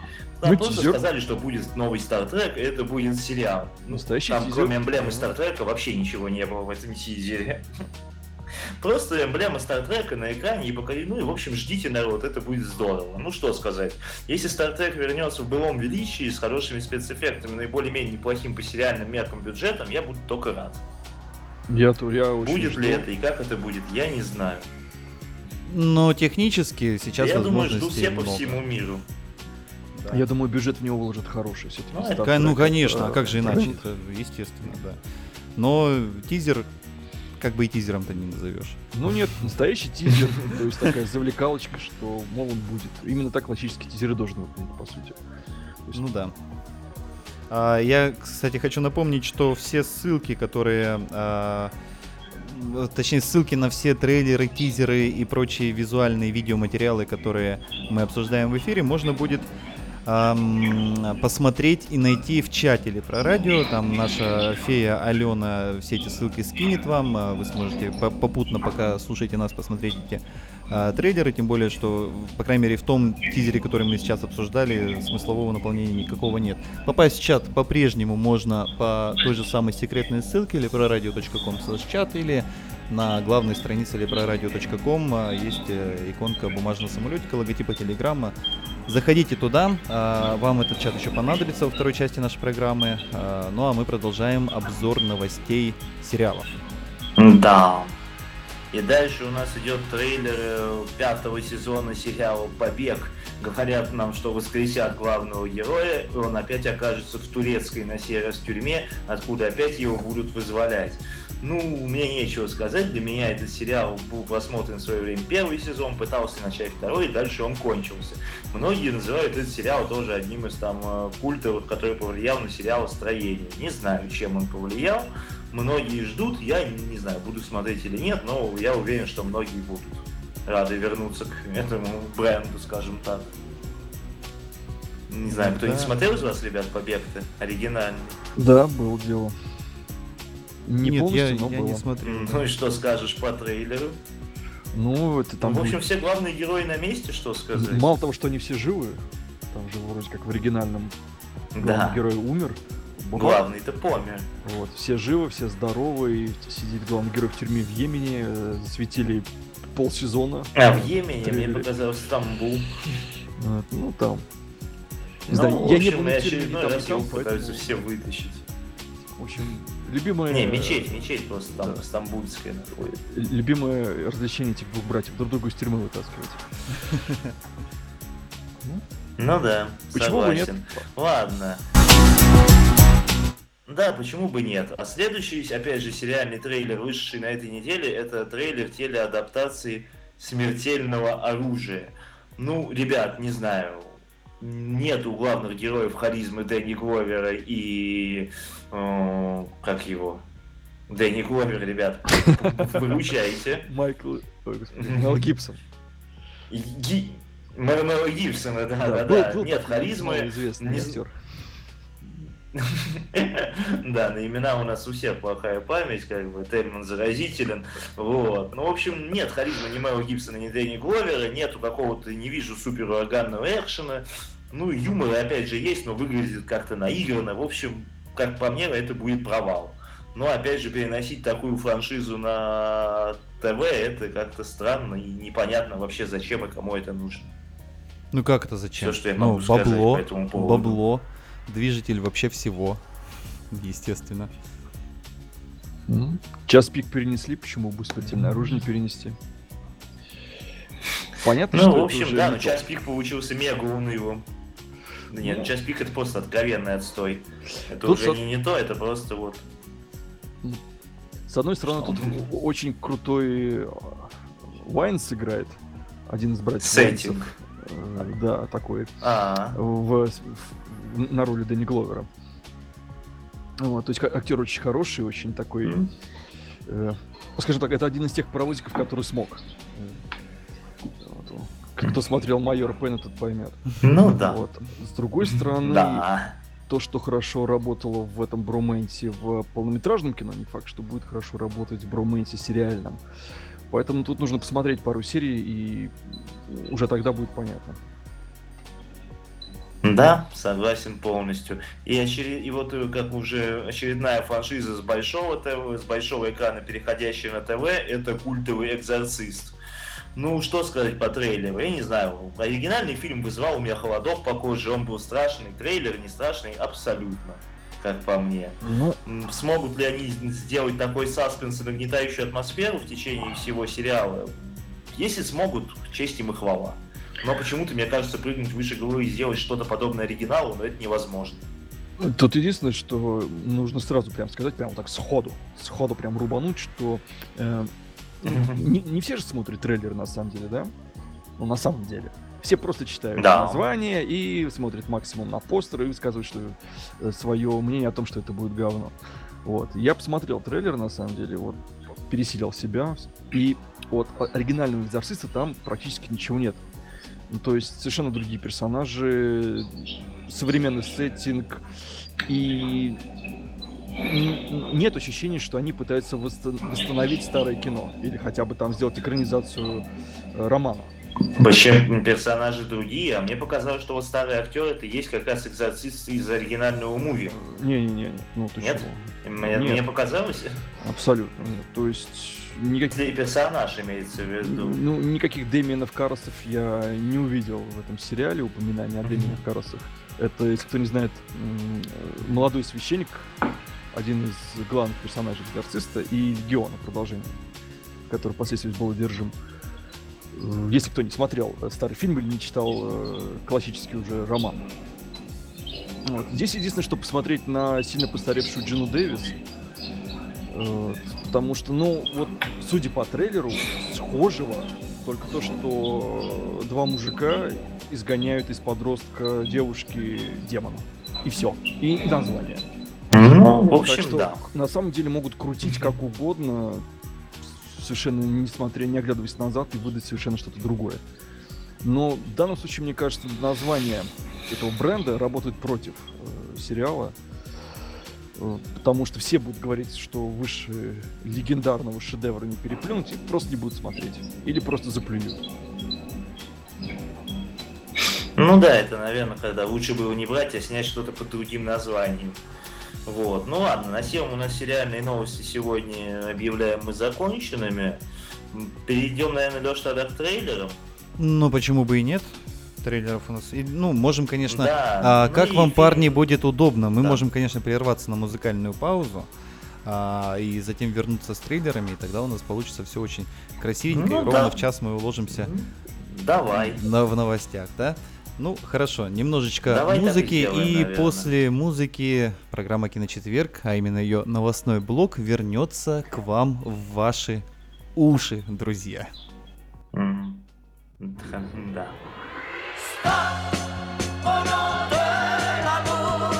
Там ну, просто тизер. сказали, что будет новый Стартрек, и это будет сериал. Ну, Настоящий там, тизер. кроме эмблемы Стартрека, вообще ничего не было в этом тизере. Просто эмблема Стартрека на экране и пока, ну и в общем ждите народ, это будет здорово. Ну что сказать, если Стартрек вернется в былом величии с хорошими спецэффектами, ну и более-менее неплохим по сериальным меркам бюджетом, я буду только рад. Я, я очень Будет жду. ли это и как это будет, я не знаю. Но технически сейчас Я думаю, жду все много. по всему миру. Да. Я думаю, бюджет в него выложит хороший все-таки. Ну, ну конечно, а как же иначе? Это, естественно, да. Но тизер, как бы и тизером-то не назовешь. Ну нет, настоящий тизер, то есть такая завлекалочка, что, мол, он будет. Именно так классические тизеры должны выглядеть, по сути. Ну да. А, я, кстати, хочу напомнить, что все ссылки, которые а, точнее ссылки на все трейлеры, тизеры и прочие визуальные видеоматериалы, которые мы обсуждаем в эфире, можно будет посмотреть и найти в чате или про радио. Там наша фея Алена все эти ссылки скинет вам. А вы сможете попутно, пока слушаете нас, посмотреть эти а, трейлеры. Тем более, что, по крайней мере, в том тизере, который мы сейчас обсуждали, смыслового наполнения никакого нет. Попасть в чат по-прежнему можно по той же самой секретной ссылке или про радио.ком чат или на главной странице leproradio.com а, есть э, иконка бумажного самолетика, логотипа телеграмма. Заходите туда, а, вам этот чат еще понадобится во второй части нашей программы. А, ну а мы продолжаем обзор новостей сериалов. Да. И дальше у нас идет трейлер э, пятого сезона сериала «Побег». Говорят нам, что воскресят главного героя, и он опять окажется в турецкой на сей раз тюрьме, откуда опять его будут вызволять. Ну, мне нечего сказать, для меня этот сериал был просмотрен в свое время первый сезон, пытался начать второй, и дальше он кончился. Многие называют этот сериал тоже одним из там э, культов, который повлиял на сериал «Строение». Не знаю, чем он повлиял, многие ждут, я не знаю, буду смотреть или нет, но я уверен, что многие будут рады вернуться к этому бренду, скажем так. Не знаю, кто-нибудь да. смотрел из вас, ребят, «Побег»-то? Оригинальный? Да, был дело. Не Нет, полностью, я, но я было. не смотрел. Ну и что скажешь по трейлеру? Ну, это там... Ну, в общем, все главные герои на месте, что сказать? Мало того, что они все живы, там же вроде как в оригинальном да. герой умер. Главный-то помер. Вот, все живы, все здоровы, и сидит главный герой в тюрьме в Йемене, э, засветили полсезона. А, в Йемене, трейлере. мне показалось, Стамбул. Вот, ну, там. Не ну, знаю, в общем, я не был на тюрьме, там, его пытаются все вытащить. В общем, любимое... Не, мечеть, мечеть просто там, да. стамбульская. Любимое развлечение этих двух братьев, друг другу из тюрьмы вытаскивать. Ну да, Почему бы нет? Ладно. Да, почему бы нет? А следующий, опять же, сериальный трейлер, вышедший на этой неделе, это трейлер телеадаптации «Смертельного оружия». Ну, ребят, не знаю, нет у главных героев харизмы Дэнни Гловера и... Э, как его? Дэнни Гловер, ребят, выручайте. Майкл, Мел Гибсон. Мэл Гибсона, да, да, да. Нет, харизмы... Известный актер. Да, на имена у нас у всех плохая память, как бы, термин заразителен. Вот. Ну, в общем, нет харизмы ни Мэла Гибсона, ни Дэнни Гловера, нету какого-то, не вижу супер ураганного экшена. Ну, юмор, опять же, есть, но выглядит как-то наигранно. В общем, как по мне, это будет провал. Но, опять же, переносить такую франшизу на ТВ, это как-то странно и непонятно вообще, зачем и кому это нужно. Ну как это зачем? Все, что я могу ну, бабло, сказать по этому поводу. бабло, движитель вообще всего, естественно. Час пик перенесли, почему бы, кстати, наружу не перенести? Понятно, ну, что в общем, да, но час пик получился мега унылым. Да нет, ну, час пик это просто откровенный отстой. Это тут уже со... не, не то, это просто вот. С одной стороны, тут очень крутой Вайнс играет. Один из братьев Сеттинг. Вайнсов. Э, да, такой. А В, в, на роли Дэнни Гловера. Вот, то есть актер очень хороший, очень такой. Mm. Э, скажем так, это один из тех паровозиков, который смог. Вот, кто смотрел майор Пен, тот поймет. Ну да. Вот. С другой стороны, да. то, что хорошо работало в этом броменте в полнометражном кино, не факт, что будет хорошо работать в броменте сериальном. Поэтому тут нужно посмотреть пару серий, и уже тогда будет понятно. Да, согласен полностью. И, очеред... и вот э, как уже очередная франшиза с большого ТВ, с большого экрана, переходящая на ТВ, это культовый экзорцист. Ну, что сказать по трейлеру? Я не знаю. Оригинальный фильм вызывал у меня холодок по коже, он был страшный. Трейлер не страшный абсолютно, как по мне. Ну... Смогут ли они сделать такой саспенс и нагнетающую атмосферу в течение всего сериала? Если смогут, честь им и хвала. Но почему-то, мне кажется, прыгнуть выше головы и сделать что-то подобное оригиналу, но это невозможно. Тут единственное, что нужно сразу прям сказать, прям так сходу, сходу прям рубануть, что э, не, не все же смотрят трейлеры на самом деле, да? Ну, на самом деле. Все просто читают да. название и смотрят максимум на постеры и высказывают что, э, свое мнение о том, что это будет говно. Вот. Я посмотрел трейлер, на самом деле, вот, пересилил себя, и от оригинального экзорциста там практически ничего нет. Ну, то есть совершенно другие персонажи, современный сеттинг, и нет ощущения, что они пытаются восстановить старое кино или хотя бы там сделать экранизацию э, романа. Почему персонажи другие, а мне показалось, что вот старый актер это есть как раз экзорцист из оригинального муви. Не-не-не, ну ты Нет? Чего? Мне, нет. мне показалось? Абсолютно нет. То есть никаких... персонаж имеется в виду. Ну, никаких Дэмиенов Каросов я не увидел в этом сериале, упоминания о Дэмиенов Каросах. Это, если кто не знает, молодой священник, один из главных персонажей экзорциста и Легиона продолжение, который впоследствии был одержим. Если кто не смотрел старый фильм или не читал э, классический уже роман. Вот. Здесь единственное, что посмотреть на сильно постаревшую Джину Дэвис, потому что, ну, вот, судя по трейлеру, схожего, только то, что два мужика изгоняют из подростка девушки демона. И все. И название. Ну, в общем, так что, да. На самом деле могут крутить как угодно, совершенно не смотря, не оглядываясь назад и выдать совершенно что-то другое. Но в данном случае, мне кажется, название этого бренда работает против э, сериала. Э, потому что все будут говорить, что выше легендарного шедевра не переплюнуть, и просто не будут смотреть. Или просто заплюют. Ну да, это, наверное, когда лучше было не брать, а снять что-то под другим названием. Вот. Ну ладно, на тему у нас сериальные новости сегодня объявляем мы законченными. Перейдем, наверное, Леш, тогда к трейлерам. Ну, почему бы и нет? Трейлеров у нас. И, ну, можем, конечно, да, а, ну как вам, фильм... парни, будет удобно. Мы да. можем, конечно, прерваться на музыкальную паузу. А, и затем вернуться с трейлерами, и тогда у нас получится все очень красивенько, ну, и ровно в час мы уложимся Давай. На, в новостях, да? Ну, хорошо, немножечко Давай музыки, сделаем, и наверное. после музыки программа Киночетверг, а именно ее новостной блок, вернется к вам в ваши уши, друзья. Mm. Да. Au nom de l'amour,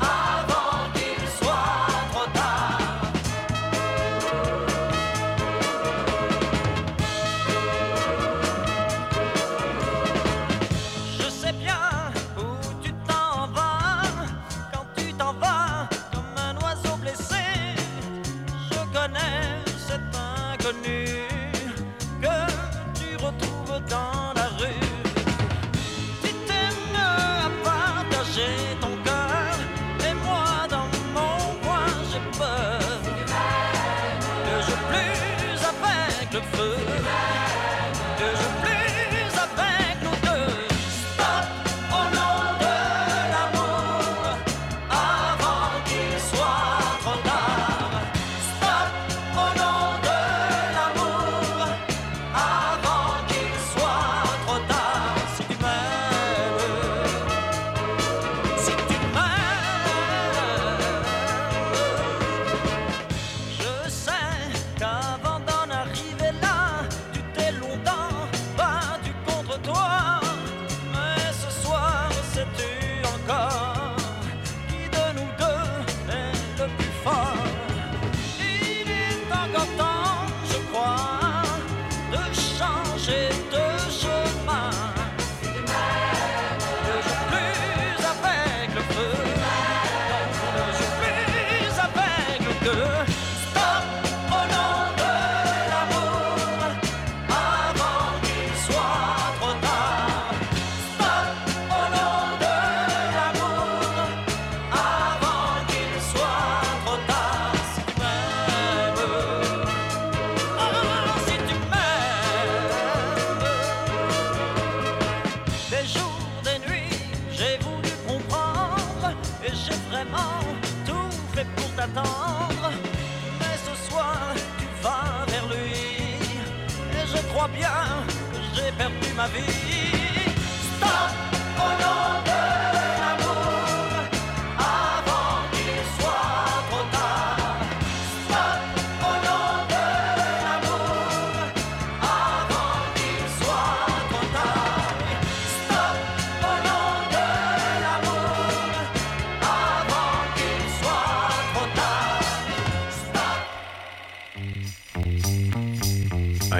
avant qu'il soit trop tard. Je sais bien où tu t'en vas quand tu t'en vas comme un oiseau blessé. Je connais cet inconnu.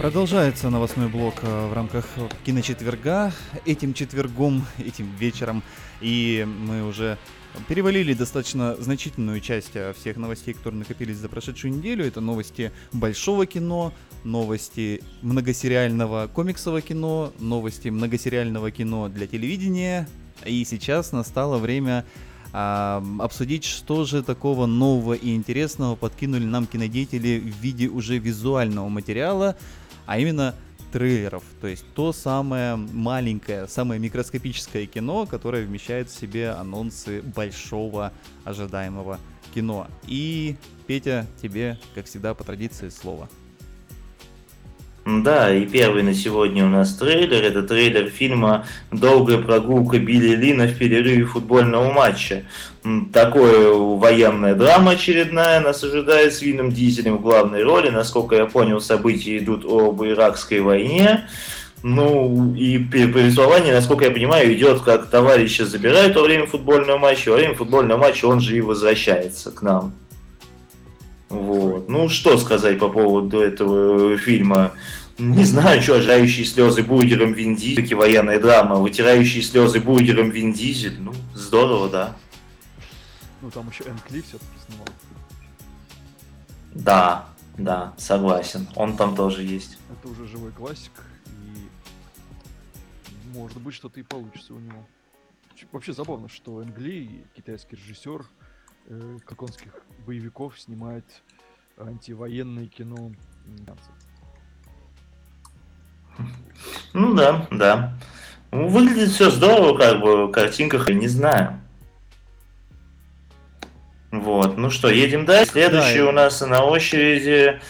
Продолжается новостной блок э, в рамках киночетверга. Этим четвергом, этим вечером. И мы уже перевалили достаточно значительную часть э, всех новостей, которые накопились за прошедшую неделю. Это новости большого кино, новости многосериального комиксового кино, новости многосериального кино для телевидения. И сейчас настало время а, обсудить, что же такого нового и интересного подкинули нам кинодеятели в виде уже визуального материала, а именно трейлеров. То есть то самое маленькое, самое микроскопическое кино, которое вмещает в себе анонсы большого ожидаемого кино. И, Петя, тебе, как всегда, по традиции слово. Да, и первый на сегодня у нас трейлер. Это трейлер фильма «Долгая прогулка Билли Лина в перерыве футбольного матча». Такое военная драма очередная нас ожидает с Вином Дизелем в главной роли. Насколько я понял, события идут об иракской войне. Ну, и повествование, насколько я понимаю, идет, как товарища забирают во время футбольного матча, во время футбольного матча он же и возвращается к нам. Вот. Ну, что сказать по поводу этого фильма? Не знаю, что, ожидающие слезы бургером Вин Дизель, таки военная драма, вытирающие слезы бургером Вин Дизель, ну, здорово, да. Ну, там еще Энн Клифф все-таки снимал. Да, да, согласен, он там тоже есть. Это уже живой классик, и может быть что-то и получится у него. Вообще забавно, что Энгли, китайский режиссер, э, каконских боевиков снимает антивоенное кино. Ну да, да. Выглядит все здорово, как бы, в картинках, я не знаю. Вот, ну что, едем дальше. Следующий Да, у нас на очереди...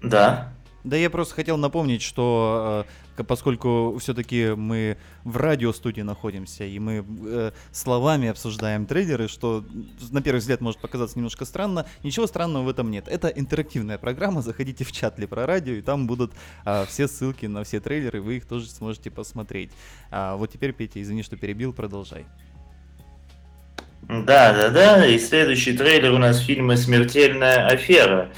Да. Да я просто хотел напомнить, что э, поскольку все-таки мы в радиостудии находимся, и мы э, словами обсуждаем трейлеры, что на первый взгляд может показаться немножко странно, ничего странного в этом нет. Это интерактивная программа, заходите в чат про радио, и там будут э, все ссылки на все трейлеры, вы их тоже сможете посмотреть. А вот теперь, Петя, извини, что перебил, продолжай. Да, да, да. И следующий трейлер у нас фильма «Смертельная афера».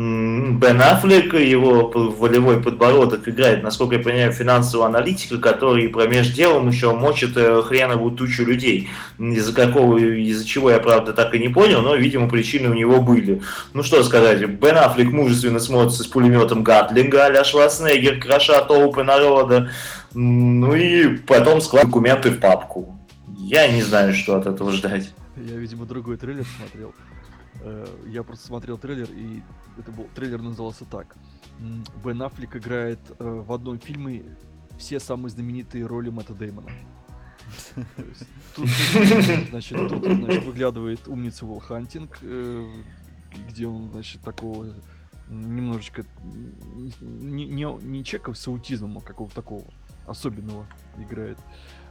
Бен Аффлек, его волевой подбородок играет, насколько я понимаю, финансового аналитика, который промеж делом еще мочит э, хреновую тучу людей. Из-за какого, из-за чего я, правда, так и не понял, но, видимо, причины у него были. Ну что сказать, Бен Аффлек мужественно смотрится с пулеметом Гатлинга, а-ля Шварценеггер, кроша толпы народа. Ну и потом складывает документы в папку. Я не знаю, что от этого ждать. Я, видимо, другой трейлер смотрел. Я просто смотрел трейлер, и это был трейлер назывался так. Бен Аффлек играет э, в одном фильме все самые знаменитые роли Мэтта Деймона. Тут, значит, тут, значит, выглядывает умница Уилл Хантинг, э, где он, значит, такого немножечко не, не, не чеков с аутизмом, а какого-то такого особенного играет.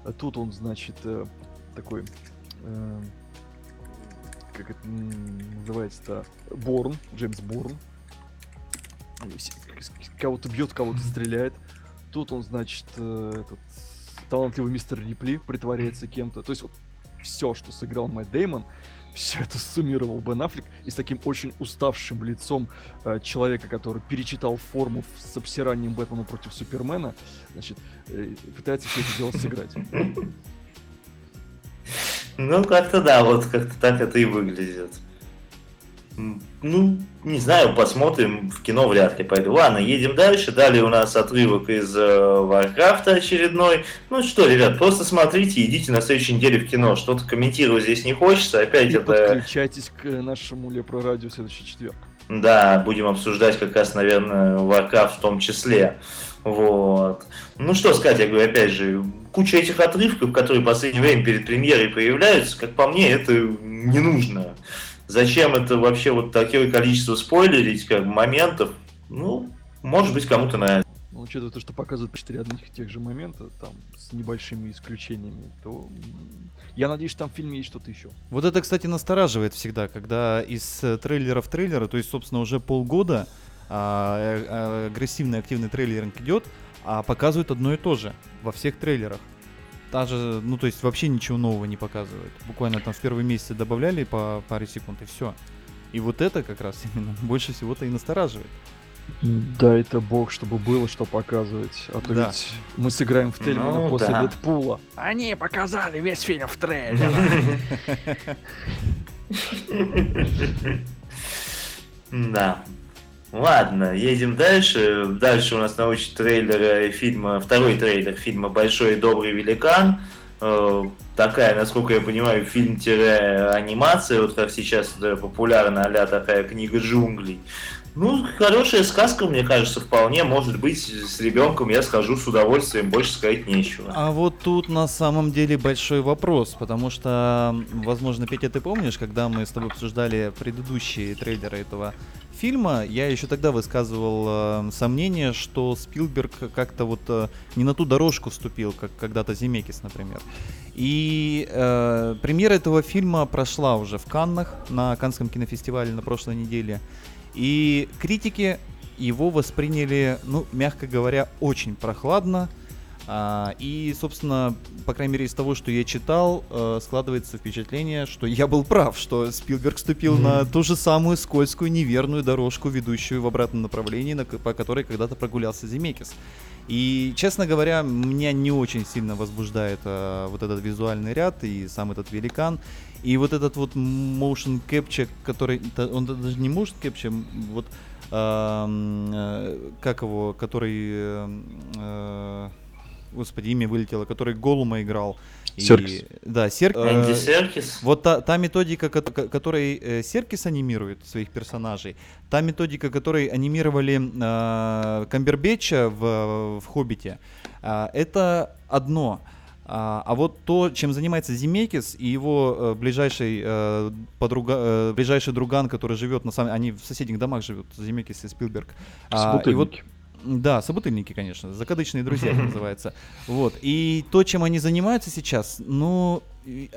А тут он, значит, э, такой э, как это называется-то, Борн, Джеймс Борн. Кого-то бьет, кого-то стреляет. Тут он, значит, этот талантливый мистер Рипли притворяется кем-то. То есть вот все, что сыграл Мэтт Деймон, все это суммировал Бен Аффлек и с таким очень уставшим лицом э, человека, который перечитал форму с обсиранием Бэтмена против Супермена, значит, э, пытается все это дело сыграть. Ну, как-то да, вот как-то так это и выглядит. ну, не знаю, посмотрим. В кино вряд ли пойду. Ладно, едем дальше. Далее у нас отрывок из э, Варкрафта очередной. Ну что, ребят, просто смотрите, идите на следующей неделе в кино. Что-то комментировать здесь не хочется. Опять И это... подключайтесь к нашему Лепро Радио в следующий четверг. Да, будем обсуждать как раз, наверное, Warcraft в том числе. Вот. Ну что сказать, я говорю, опять же, куча этих отрывков, которые в последнее время перед премьерой появляются, как по мне, это не нужно. Зачем это вообще вот такое количество спойлерить, как моментов? Ну, может быть, кому-то нравится. Ну, учитывая то, что показывают почти одних и тех же моментов, там, с небольшими исключениями, то я надеюсь, что там в фильме есть что-то еще. Вот это, кстати, настораживает всегда, когда из э, трейлера в трейлера, то есть, собственно, уже полгода а, э, э, агрессивный активный трейлеринг идет, а показывают одно и то же во всех трейлерах. Даже, ну то есть вообще ничего нового не показывают. Буквально там в первые месяцы добавляли по паре секунд и все. И вот это как раз именно больше всего-то и настораживает. Да, это бог, чтобы было что показывать. А то Да. ведь мы сыграем в Тельмана Ну, после да. Дэдпула. Они показали весь фильм в трейлере. Да. Ладно, едем дальше. Дальше у нас научный трейлер э, фильма, второй трейлер фильма «Большой и добрый великан». Э, Такая, насколько я понимаю, фильм-анимация, вот как сейчас да, популярна, а такая книга джунглей. Ну, хорошая сказка, мне кажется, вполне может быть. С ребенком я схожу с удовольствием, больше сказать нечего. А вот тут на самом деле большой вопрос, потому что, возможно, Петя, ты помнишь, когда мы с тобой обсуждали предыдущие трейлеры этого фильма, я еще тогда высказывал э, сомнение, что Спилберг как-то вот э, не на ту дорожку вступил, как когда-то Земекис, например. И э, премьера этого фильма прошла уже в Каннах на Каннском кинофестивале на прошлой неделе. И критики его восприняли, ну, мягко говоря, очень прохладно. А, и, собственно, по крайней мере, из того, что я читал, э, складывается впечатление, что я был прав, что Спилберг ступил на ту же самую скользкую, неверную дорожку, ведущую в обратном направлении, на, по которой когда-то прогулялся Земекис. И, честно говоря, меня не очень сильно возбуждает э, вот этот визуальный ряд и сам этот великан. И вот этот вот motion capture, который... Он даже не motion capture, вот... э, как его, который... э, э, Господи, имя вылетело, который Голума играл. И- Серкис. Да. Энди э, Серкис. вот та, та методика, ко- ко- которой э, Серкис анимирует своих персонажей, та методика, которой анимировали э, Камбербэтча в, в «Хоббите», а, это одно. А, а вот то, чем занимается Земекис и его э, ближайший, э, подруга, э, ближайший друган, который живет на самом... Они в соседних домах живут, Земекис и Спилберг. А, и вот. Да, собутыльники, конечно, закадычные друзья это называется. Вот. И то, чем они занимаются сейчас, ну,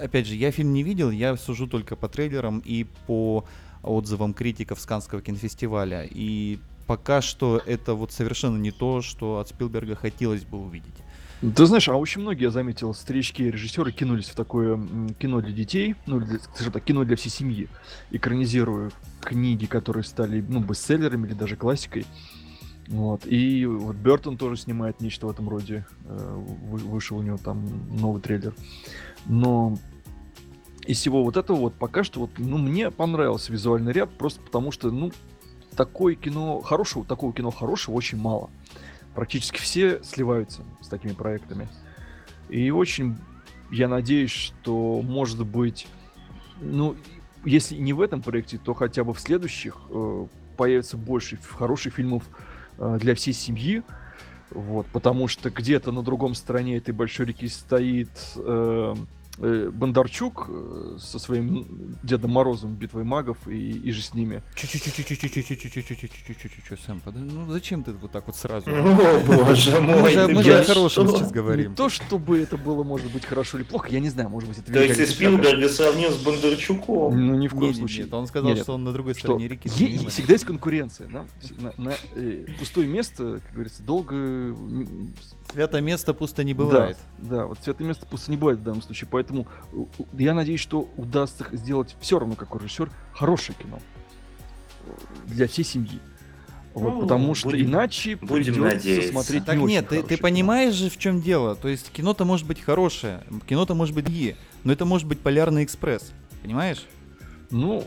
опять же, я фильм не видел, я сужу только по трейлерам и по отзывам критиков с Каннского кинофестиваля. И пока что это вот совершенно не то, что от Спилберга хотелось бы увидеть. Ты знаешь, а очень многие, я заметил, старички режиссеры кинулись в такое кино для детей, ну, для, скажем так, кино для всей семьи, экранизируя книги, которые стали, ну, бестселлерами или даже классикой. Вот. И вот Бертон тоже снимает нечто в этом роде. Э, вы- Вышел у него там новый трейлер. Но из всего вот этого вот пока что вот, ну, мне понравился визуальный ряд, просто потому что, ну, такое кино хорошего, такого кино хорошего очень мало. Практически все сливаются с такими проектами. И очень я надеюсь, что, может быть, ну, если не в этом проекте, то хотя бы в следующих э, появится больше хороших фильмов для всей семьи. Вот, потому что где-то на другом стороне этой большой реки стоит э, э, Э, Бондарчук э, со своим Дедом Морозом, Битвой магов и, и же с ними. Сэм, ну зачем ты вот так вот сразу? О, боже мой, Мы же о хорошем сейчас говорим. То, чтобы это было, может быть, хорошо или плохо, я не знаю, может быть, это... То есть ты Спилберга сравнил с Бондарчуком? Ну, ни в коем случае. Он сказал, что он на другой стороне реки. Всегда есть конкуренция. На пустое место, как говорится, долго... Святое место пусто не бывает. Да, вот святое место пусто не бывает в данном случае, у- у- я надеюсь, что удастся сделать все равно, как режиссер, хорошее кино э, для всей семьи. Вот, Ну, потому что будем- иначе будем надеяться. смотреть Так не нет, ты, ты кино. понимаешь же, в чем дело. То есть кино-то может быть хорошее, кино-то может быть и, но это может быть полярный экспресс. Понимаешь? Ну,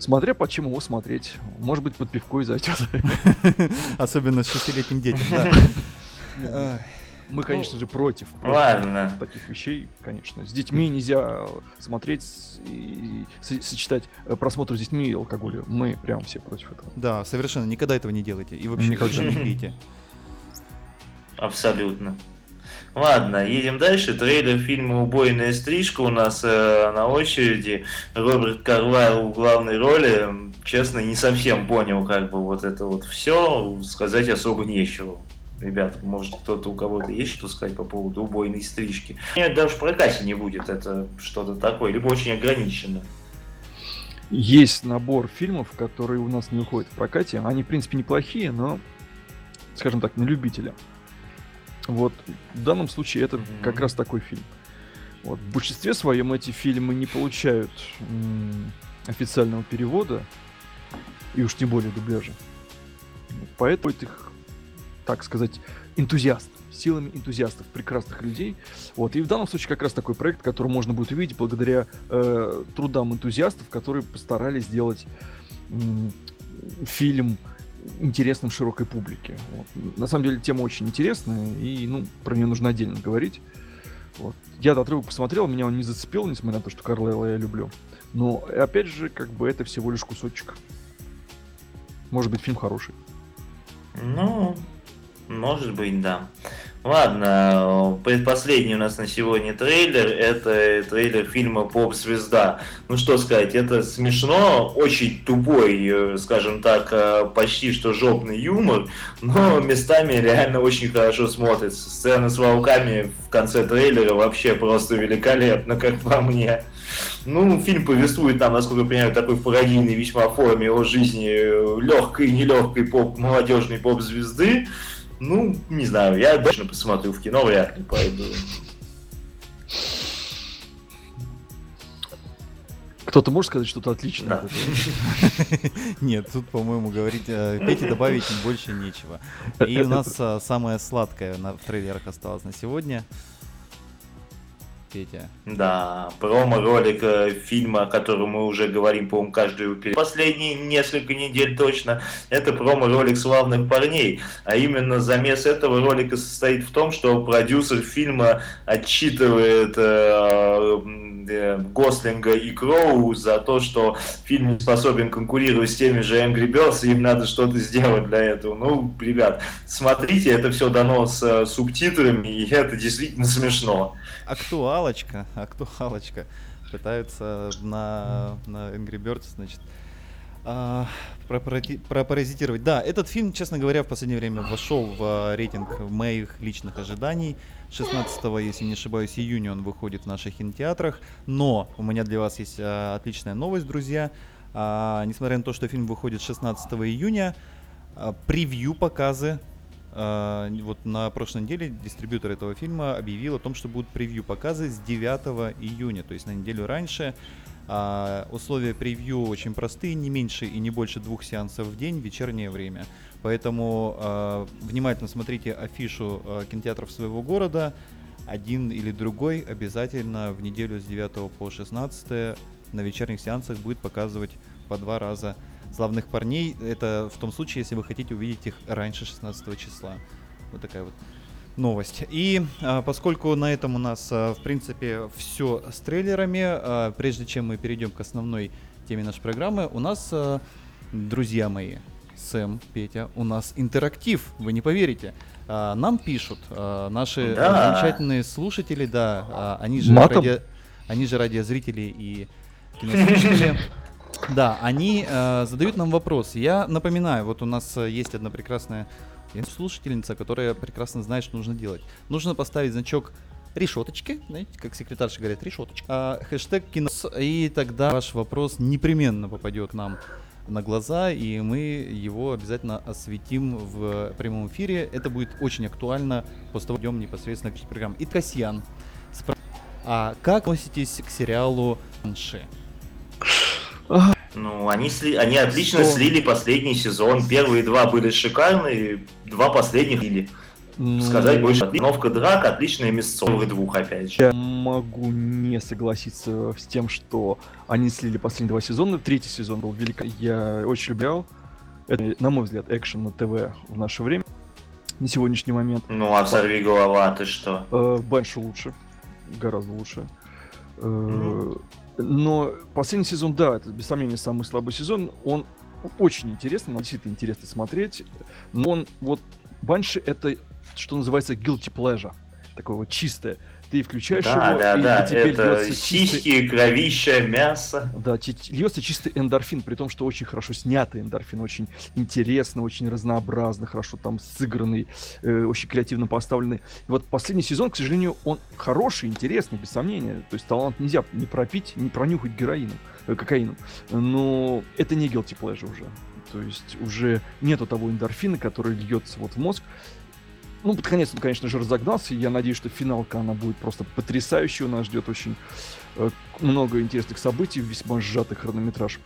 Смотря по чему его смотреть. Может быть, под пивко и зайдет. Особенно с шестилетним детям, да. Мы, конечно же, против, против Ладно. таких вещей, конечно. С детьми нельзя смотреть и со- сочетать э, просмотр с детьми и алкоголем. Мы прям все против этого. Да, совершенно никогда этого не делайте. И вообще Никогда. не пейте. Абсолютно. Ладно, едем дальше. Трейлер фильма «Убойная стрижка» у нас э, на очереди. Роберт Карлайл в главной роли. Честно, не совсем понял, как бы вот это вот все. Сказать особо нечего. Ребята, может кто-то у кого-то есть что сказать по поводу убойной стрижки? Нет, даже в прокате не будет это что-то такое, либо очень ограничено. Есть набор фильмов, которые у нас не выходят в прокате. Они, в принципе, неплохие, но, скажем так, на любителя. Вот в данном случае это Мгм. как раз такой фильм. Вот. В большинстве своем эти фильмы не получают м, официального перевода, и уж тем более дубляжа. Поэтому их, так сказать, энтузиастов, силами энтузиастов, прекрасных людей. Вот. И в данном случае как раз такой проект, который можно будет увидеть благодаря э, трудам энтузиастов, которые постарались сделать м, фильм интересным широкой публике. Вот. На самом деле тема очень интересная, и ну, про нее нужно отдельно говорить. Вот. Я этот отрывок посмотрел, меня он не зацепил, несмотря на то, что Карлайла я люблю. Но, опять же, как бы это всего лишь кусочек. Может быть, фильм хороший. Ну, может быть, да. Ладно, предпоследний у нас на сегодня трейлер. Это трейлер фильма «Поп-звезда». Ну что сказать, это смешно, очень тупой, э, скажем так, э, почти что жопный юмор, но местами реально очень хорошо смотрится. Сцена с волками в конце трейлера вообще просто великолепна, как по мне. Ну, фильм повествует там, насколько я понимаю, такой в пародийной весьма форме о жизни легкой и нелегкой поп, молодежной поп-звезды. Ну, не знаю, я точно посмотрю в кино, вряд ли пойду. Кто-то может сказать что-то отличное? Нет, тут, по-моему, говорить, э, Пете добавить больше нечего. И у нас э, самое сладкое на, в трейлерах осталось на сегодня. Петя. Да, промо-ролик э, фильма, о котором мы уже говорим, по-моему, каждую перед... последние несколько недель точно, это промо-ролик «Славных парней». А именно замес этого ролика состоит в том, что продюсер фильма отчитывает э, э, Гослинга и Кроу за то, что фильм не способен конкурировать с теми же Angry Birds, и им надо что-то сделать для этого. Ну, ребят, смотрите, это все дано с э, субтитрами, и это действительно смешно. Актуалочка, актуалочка. Пытаются на, на Angry Birds, значит, а, пропаразитировать. Да, этот фильм, честно говоря, в последнее время вошел в а, рейтинг моих личных ожиданий. 16, если не ошибаюсь, июня он выходит в наших кинотеатрах. Но у меня для вас есть а, отличная новость, друзья. А, несмотря на то, что фильм выходит 16 июня, превью показы вот на прошлой неделе дистрибьютор этого фильма объявил о том, что будут превью показы с 9 июня, то есть на неделю раньше. А, условия превью очень простые, не меньше и не больше двух сеансов в день в вечернее время. Поэтому а, внимательно смотрите афишу а, кинотеатров своего города. Один или другой обязательно в неделю с 9 по 16 на вечерних сеансах будет показывать по два раза славных парней. Это в том случае, если вы хотите увидеть их раньше 16 числа. Вот такая вот новость. И а, поскольку на этом у нас, а, в принципе, все с трейлерами, а, прежде чем мы перейдем к основной теме нашей программы, у нас, а, друзья мои, Сэм, Петя, у нас интерактив, вы не поверите. А, нам пишут а, наши Да. замечательные слушатели, да, а, они же Матом? ради- они же радиозрители и кинослушатели. Да, они э, задают нам вопрос. Я напоминаю, вот у нас э, есть одна прекрасная слушательница, которая прекрасно знает, что нужно делать. Нужно поставить значок решеточки, знаете, как секретарши говорят, решеточка. А, хэштег кино, и тогда ваш вопрос непременно попадет к нам на глаза, и мы его обязательно осветим в прямом эфире. Это будет очень актуально после того, идем непосредственно к программе. И Касьян, спра- а как относитесь к сериалу «Анши»? Ну, они, сли- они отлично Что? слили последний сезон. Первые два были шикарные, два последних слили. ну... сказать больше. Остановка драк, отличная мясцовых двух, опять же. Я могу не согласиться с тем, что они слили последние два сезона. Третий сезон был великолепный. Я очень любил. Это, на мой взгляд, экшен на ТВ в наше время. На сегодняшний момент. Ну, а сорви голова, ты что? Э, Беншу лучше. Гораздо лучше. Mm-hmm. Но последний сезон, да, это без сомнения самый слабый сезон. Он очень интересный, действительно интересно смотреть. Но он вот Банши это что называется guilty pleasure. Такое вот чистое. Ты включаешь да, его, да, и да. тебе это льется сиськи, чистый... кровища, мясо. Да, льется чистый эндорфин, при том, что очень хорошо снятый эндорфин, очень интересно, очень разнообразно, хорошо там сыгранный, э, очень креативно поставленный. И вот последний сезон, к сожалению, он хороший, интересный, без сомнения. То есть талант нельзя не пропить, не пронюхать героином, э, кокаином. Но это не guilty pleasure уже. То есть уже нету того эндорфина, который льется вот в мозг. Ну, под конец он, конечно же, разогнался. Я надеюсь, что финалка, она будет просто потрясающей. У нас ждет очень э, много интересных событий, весьма сжатый хронометраж.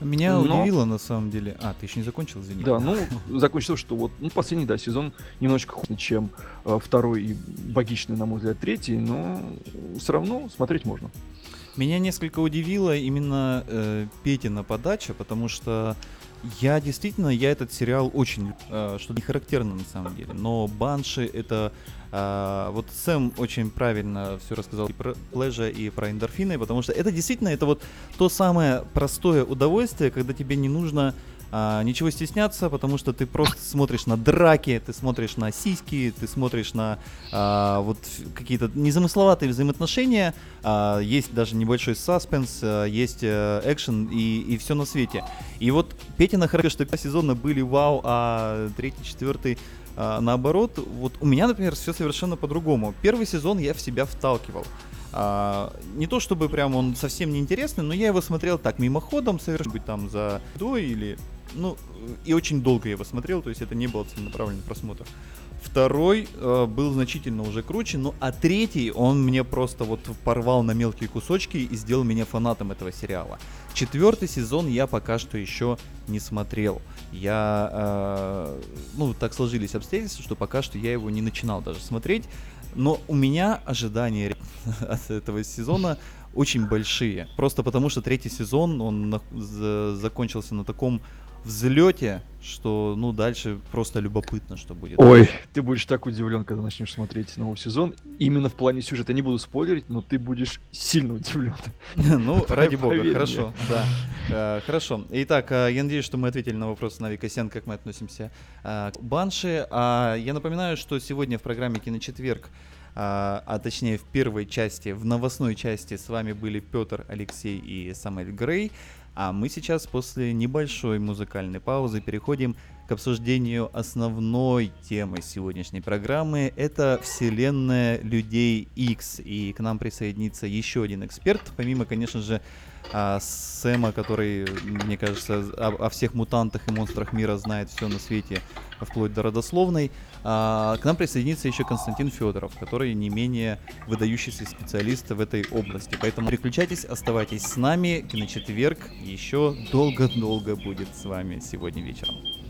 Меня Но... удивило на самом деле. А, ты еще не закончил, извини. Да, ну, закончил, что вот ну, последний, да, сезон немножко хуже, чем э, второй и богичный, на мой взгляд, третий, но все равно смотреть можно. Меня несколько удивило именно э, Петина подача, потому что я действительно, я этот сериал очень, э, что не характерно на самом деле, но Банши это, э, вот Сэм очень правильно все рассказал и про плежа, и про эндорфины, потому что это действительно, это вот то самое простое удовольствие, когда тебе не нужно а, ничего стесняться, потому что ты просто смотришь на драки, ты смотришь на сиськи, ты смотришь на а, вот какие-то незамысловатые взаимоотношения, а, есть даже небольшой саспенс, а, есть а, экшен и, и все на свете. И вот Петина характер, что два сезона были вау, а третий, четвертый а, наоборот. Вот у меня, например, все совершенно по-другому. Первый сезон я в себя вталкивал. А, не то чтобы прям он совсем неинтересный, но я его смотрел так мимоходом, совершенно быть там за до или ну, и очень долго я его смотрел, то есть это не был целенаправленный просмотр. Второй э, был значительно уже круче, ну а третий, он мне просто вот порвал на мелкие кусочки и сделал меня фанатом этого сериала. Четвертый сезон я пока что еще не смотрел. Я, э, ну, так сложились обстоятельства, что пока что я его не начинал даже смотреть. Но у меня ожидания от этого сезона очень большие. Просто потому что третий сезон, он на, за, закончился на таком взлете, что, ну, дальше просто любопытно, что будет. Ой, ты будешь так удивлен, когда начнешь смотреть новый сезон. Именно в плане сюжета не буду спойлерить, но ты будешь сильно удивлен. Ну, ради бога, хорошо, да. Э, хорошо. Итак, э, я надеюсь, что мы ответили на вопрос Нави Косян, как мы относимся э, к Банши. А я напоминаю, что сегодня в программе «Киночетверг» а, а точнее в первой части, в новостной части с вами были Петр, Алексей и Самуэль Грей. А мы сейчас после небольшой музыкальной паузы переходим к обсуждению основной темы сегодняшней программы. Это вселенная людей X. И к нам присоединится еще один эксперт, помимо, конечно же, а, Сэма, который, мне кажется, о, о всех мутантах и монстрах мира знает все на свете, вплоть до родословной. А, к нам присоединится еще Константин Федоров, который не менее выдающийся специалист в этой области. Поэтому переключайтесь, оставайтесь с нами. Киночетверг еще долго-долго будет с вами сегодня вечером.